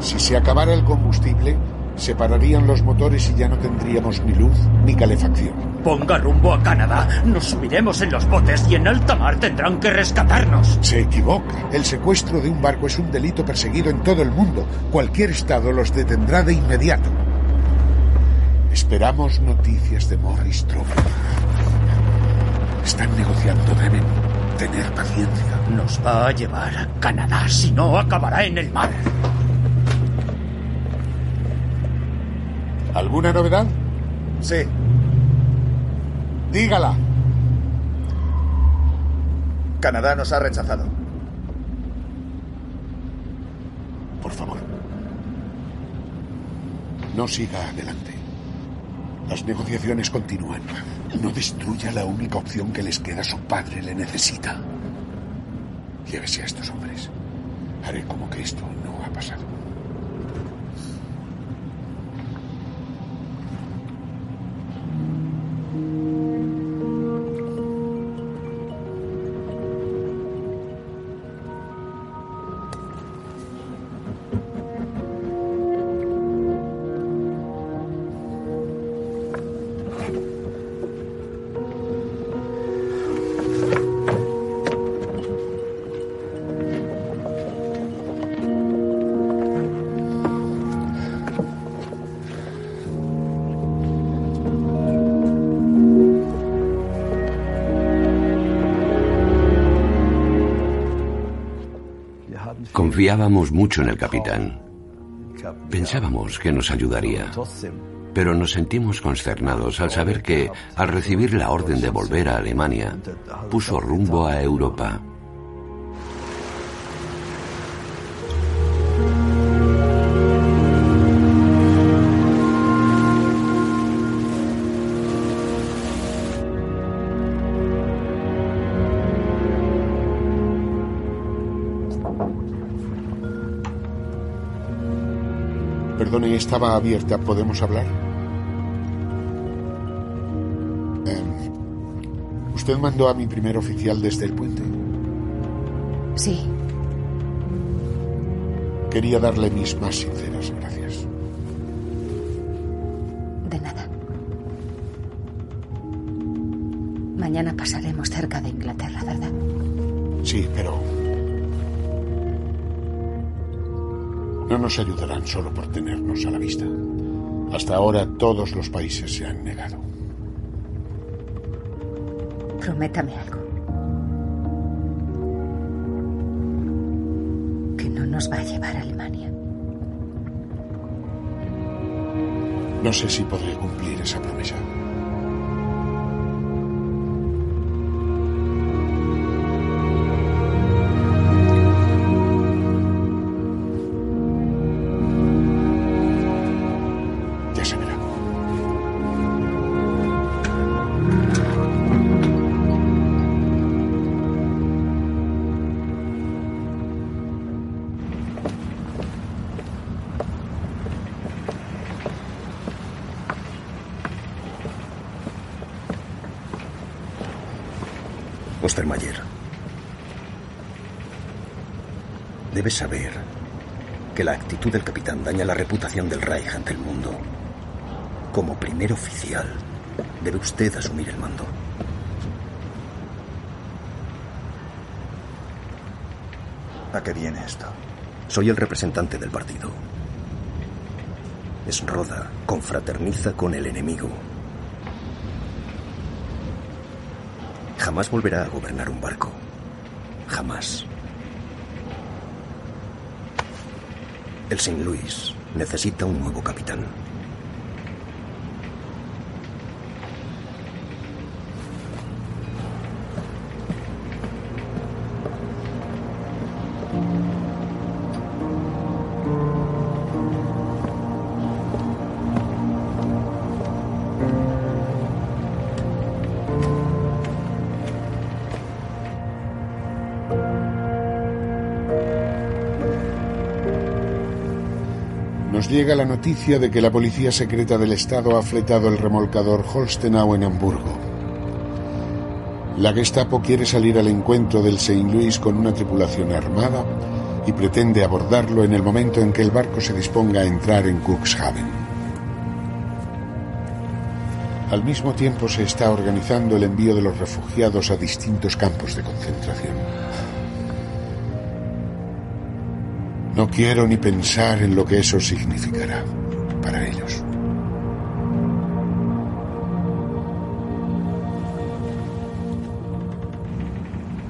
Si se acabara el combustible, se pararían los motores y ya no tendríamos ni luz ni calefacción. Ponga rumbo a Canadá. Nos subiremos en los botes y en alta mar tendrán que rescatarnos. Se equivoca. El secuestro de un barco es un delito perseguido en todo el mundo. Cualquier estado los detendrá de inmediato. Esperamos noticias de Morris Trump. Están negociando, deben tener paciencia. Nos va a llevar a Canadá, si no acabará en el mar. ¿Alguna novedad? Sí. Dígala. Canadá nos ha rechazado. Por favor. No siga adelante. Las negociaciones continúan. No destruya la única opción que les queda. Su padre le necesita. Llévese a estos hombres. Haré como que esto no ha pasado. Confiábamos mucho en el capitán. Pensábamos que nos ayudaría. Pero nos sentimos consternados al saber que, al recibir la orden de volver a Alemania, puso rumbo a Europa. Perdone, estaba abierta. ¿Podemos hablar? Em, ¿Usted mandó a mi primer oficial desde el puente? Sí. Quería darle mis más sinceras gracias. De nada. Mañana pasaremos cerca de Inglaterra, ¿verdad? Sí, pero... No nos ayudarán solo por tenernos a la vista. Hasta ahora todos los países se han negado. Prométame algo. Que no nos va a llevar a Alemania. No sé si podré cumplir esa promesa. Ostermayer. Debes saber que la actitud del capitán daña la reputación del Reich ante el mundo. Como primer oficial, debe usted asumir el mando. ¿A qué viene esto? Soy el representante del partido. Esroda confraterniza con el enemigo. Jamás volverá a gobernar un barco. Jamás. El St. Louis necesita un nuevo capitán. Llega la noticia de que la policía secreta del Estado ha fletado el remolcador Holstenau en Hamburgo. La Gestapo quiere salir al encuentro del St. Louis con una tripulación armada y pretende abordarlo en el momento en que el barco se disponga a entrar en Cuxhaven. Al mismo tiempo se está organizando el envío de los refugiados a distintos campos de concentración. No quiero ni pensar en lo que eso significará para ellos.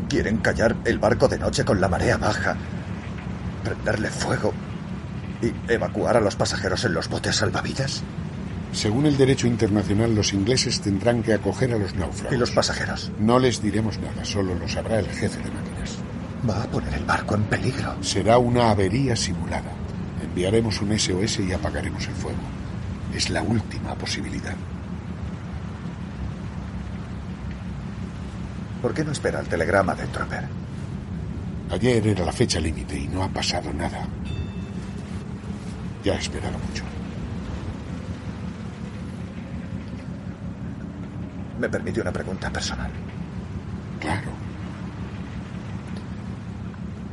Quieren callar el barco de noche con la marea baja, prenderle fuego y evacuar a los pasajeros en los botes salvavidas. Según el derecho internacional, los ingleses tendrán que acoger a los náufragos. ¿Y los pasajeros? No les diremos nada, solo lo sabrá el jefe de máquinas. Va a poner el barco en peligro. Será una avería simulada. Enviaremos un SOS y apagaremos el fuego. Es la última posibilidad. ¿Por qué no espera el telegrama de Tropper? Ayer era la fecha límite y no ha pasado nada. Ya ha esperado mucho. Me permite una pregunta personal. Claro.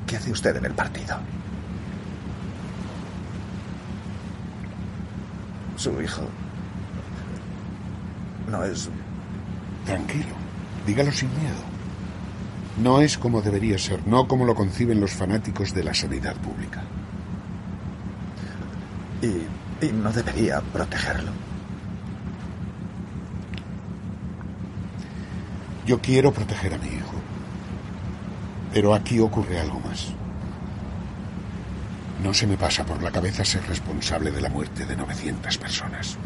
¿Qué hace usted en el partido? Su hijo no es... Tranquilo. Dígalo sin miedo. No es como debería ser, no como lo conciben los fanáticos de la sanidad pública. ¿Y, y no debería protegerlo? Yo quiero proteger a mi hijo. Pero aquí ocurre algo más. No se me pasa por la cabeza ser responsable de la muerte de 900 personas.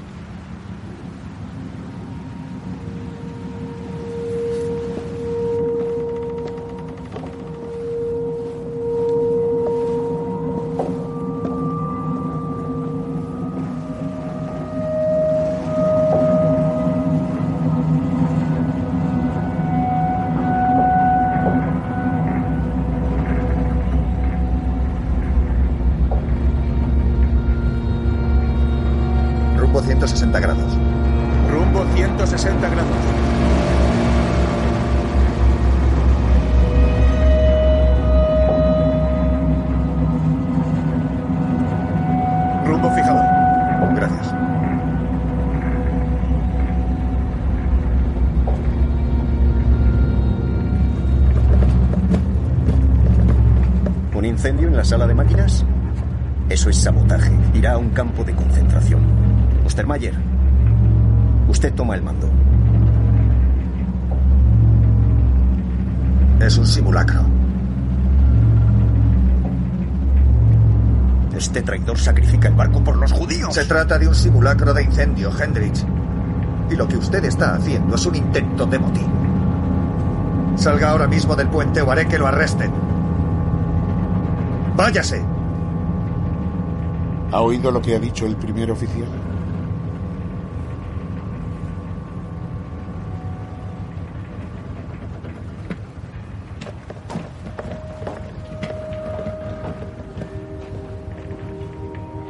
Sala de máquinas? Eso es sabotaje. Irá a un campo de concentración. Ostermayer, usted toma el mando. Es un simulacro. Este traidor sacrifica el barco por los judíos. Se trata de un simulacro de incendio, Hendrich. Y lo que usted está haciendo es un intento de motín. Salga ahora mismo del puente o haré que lo arresten. Váyase. ¿Ha oído lo que ha dicho el primer oficial?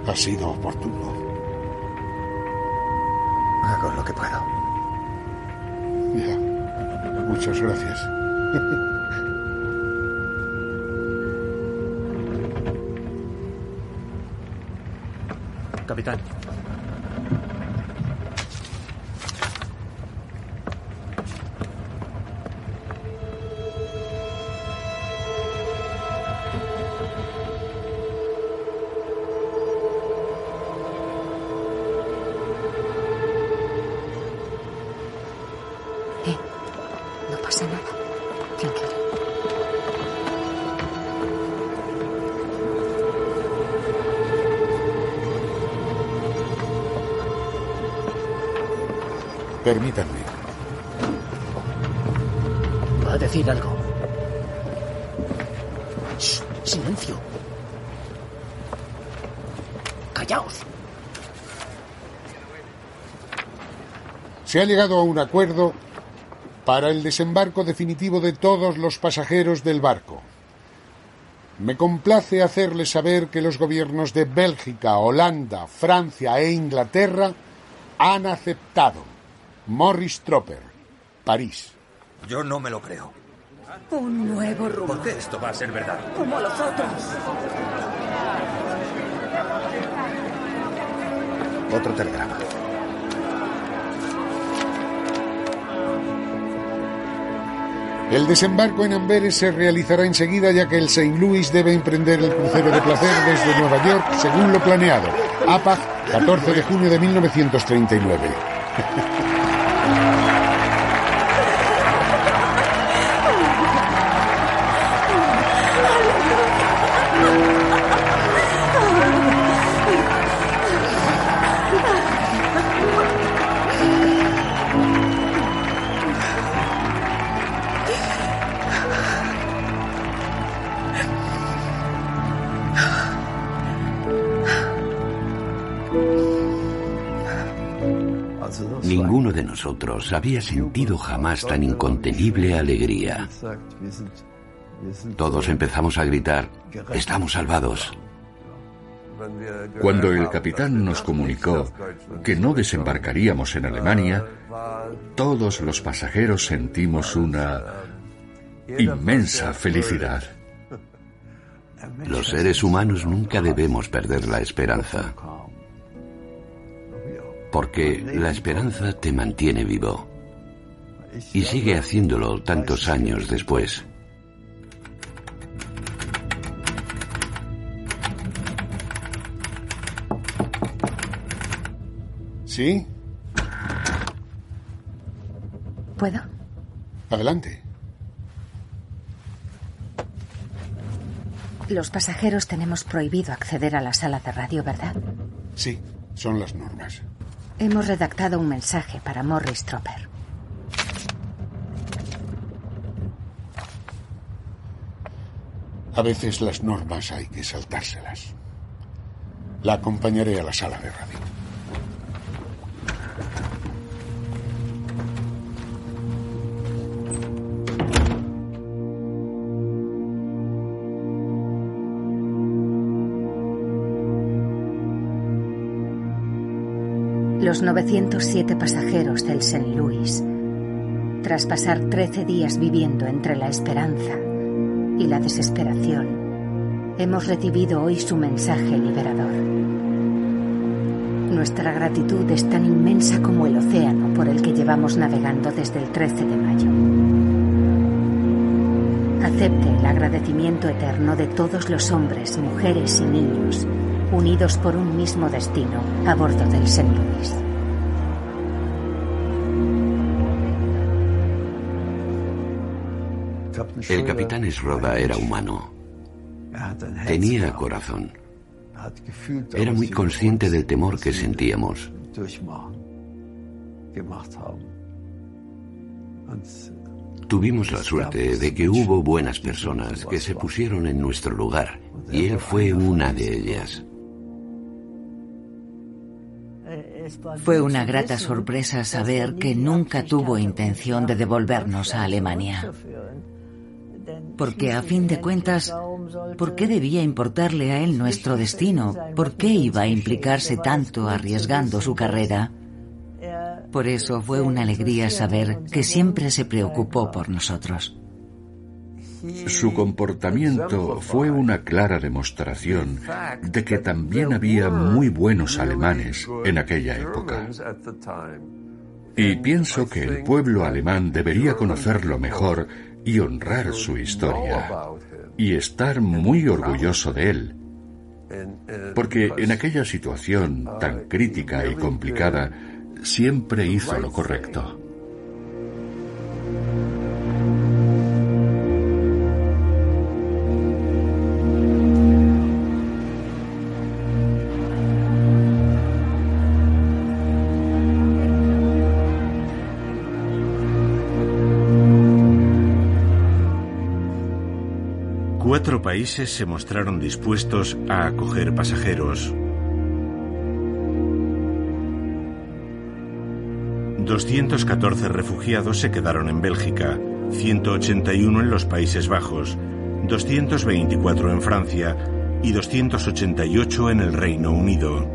Ha sido oportuno. Hago lo que puedo. Ya. Muchas gracias. Permítanme. Va a decir algo. Shh, silencio. Callaos. Se ha llegado a un acuerdo para el desembarco definitivo de todos los pasajeros del barco. Me complace hacerles saber que los gobiernos de Bélgica, Holanda, Francia e Inglaterra han aceptado. Morris Tropper, París. Yo no me lo creo. Un nuevo rumor. ¿Por qué esto va a ser verdad? Como los otros. Otro telegrama. El desembarco en Amberes se realizará enseguida ya que el St. Louis debe emprender el crucero de placer desde Nueva York según lo planeado. APAC, 14 de junio de 1939. Ninguno de nosotros había sentido jamás tan incontenible alegría. Todos empezamos a gritar, estamos salvados. Cuando el capitán nos comunicó que no desembarcaríamos en Alemania, todos los pasajeros sentimos una inmensa felicidad. Los seres humanos nunca debemos perder la esperanza. Porque la esperanza te mantiene vivo. Y sigue haciéndolo tantos años después. ¿Sí? ¿Puedo? Adelante. Los pasajeros tenemos prohibido acceder a la sala de radio, ¿verdad? Sí, son las normas. Hemos redactado un mensaje para Morris Tropper. A veces las normas hay que saltárselas. La acompañaré a la sala de radio. Los 907 pasajeros del St. Louis Tras pasar 13 días viviendo entre la esperanza y la desesperación, hemos recibido hoy su mensaje liberador. Nuestra gratitud es tan inmensa como el océano por el que llevamos navegando desde el 13 de mayo. Acepte el agradecimiento eterno de todos los hombres, mujeres y niños unidos por un mismo destino a bordo del St. Louis. El capitán Esroda era humano. Tenía corazón. Era muy consciente del temor que sentíamos. Tuvimos la suerte de que hubo buenas personas que se pusieron en nuestro lugar y él fue una de ellas. Fue una grata sorpresa saber que nunca tuvo intención de devolvernos a Alemania. Porque a fin de cuentas, ¿por qué debía importarle a él nuestro destino? ¿Por qué iba a implicarse tanto arriesgando su carrera? Por eso fue una alegría saber que siempre se preocupó por nosotros. Su comportamiento fue una clara demostración de que también había muy buenos alemanes en aquella época. Y pienso que el pueblo alemán debería conocerlo mejor y honrar su historia y estar muy orgulloso de él. Porque en aquella situación tan crítica y complicada siempre hizo lo correcto. Países se mostraron dispuestos a acoger pasajeros. 214 refugiados se quedaron en Bélgica, 181 en los Países Bajos, 224 en Francia y 288 en el Reino Unido.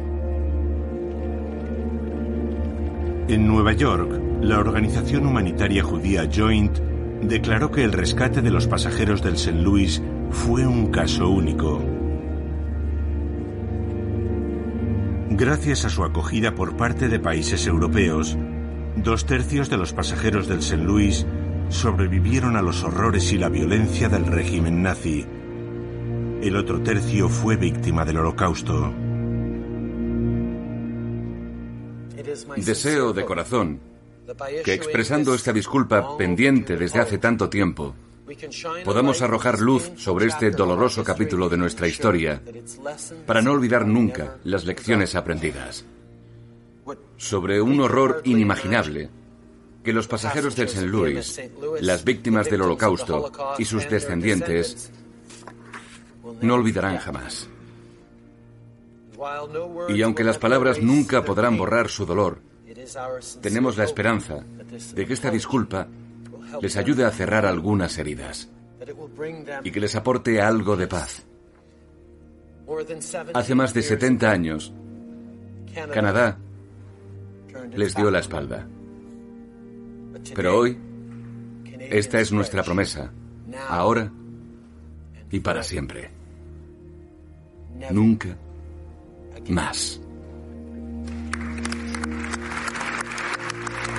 En Nueva York, la organización humanitaria judía Joint declaró que el rescate de los pasajeros del St. Louis fue un caso único. Gracias a su acogida por parte de países europeos, dos tercios de los pasajeros del St. Louis sobrevivieron a los horrores y la violencia del régimen nazi. El otro tercio fue víctima del holocausto. Deseo de corazón que expresando esta disculpa pendiente desde hace tanto tiempo, podamos arrojar luz sobre este doloroso capítulo de nuestra historia para no olvidar nunca las lecciones aprendidas. Sobre un horror inimaginable que los pasajeros del St. Louis, las víctimas del holocausto y sus descendientes no olvidarán jamás. Y aunque las palabras nunca podrán borrar su dolor, tenemos la esperanza de que esta disculpa les ayude a cerrar algunas heridas y que les aporte algo de paz. Hace más de 70 años, Canadá les dio la espalda. Pero hoy, esta es nuestra promesa, ahora y para siempre. Nunca más.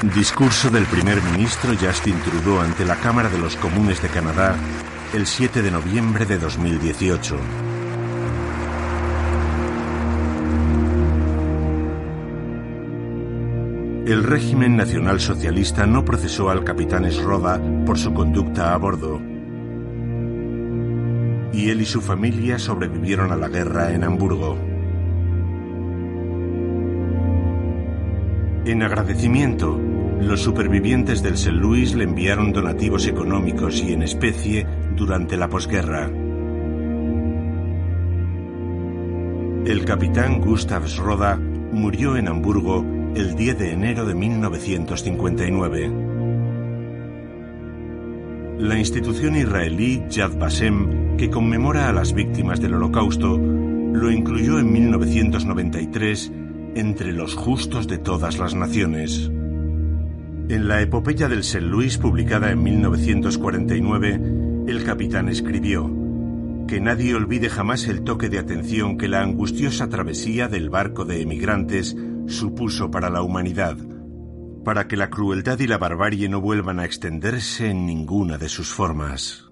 Discurso del primer ministro Justin Trudeau ante la Cámara de los Comunes de Canadá el 7 de noviembre de 2018. El régimen nacional socialista no procesó al capitán Esroda por su conducta a bordo. Y él y su familia sobrevivieron a la guerra en Hamburgo. En agradecimiento, los supervivientes del St. Louis le enviaron donativos económicos y en especie durante la posguerra. El capitán Gustav Schroda murió en Hamburgo el 10 de enero de 1959. La institución israelí Yad Vashem, que conmemora a las víctimas del Holocausto, lo incluyó en 1993 entre los justos de todas las naciones. En la epopeya del St. Louis, publicada en 1949, el capitán escribió, que nadie olvide jamás el toque de atención que la angustiosa travesía del barco de emigrantes supuso para la humanidad, para que la crueldad y la barbarie no vuelvan a extenderse en ninguna de sus formas.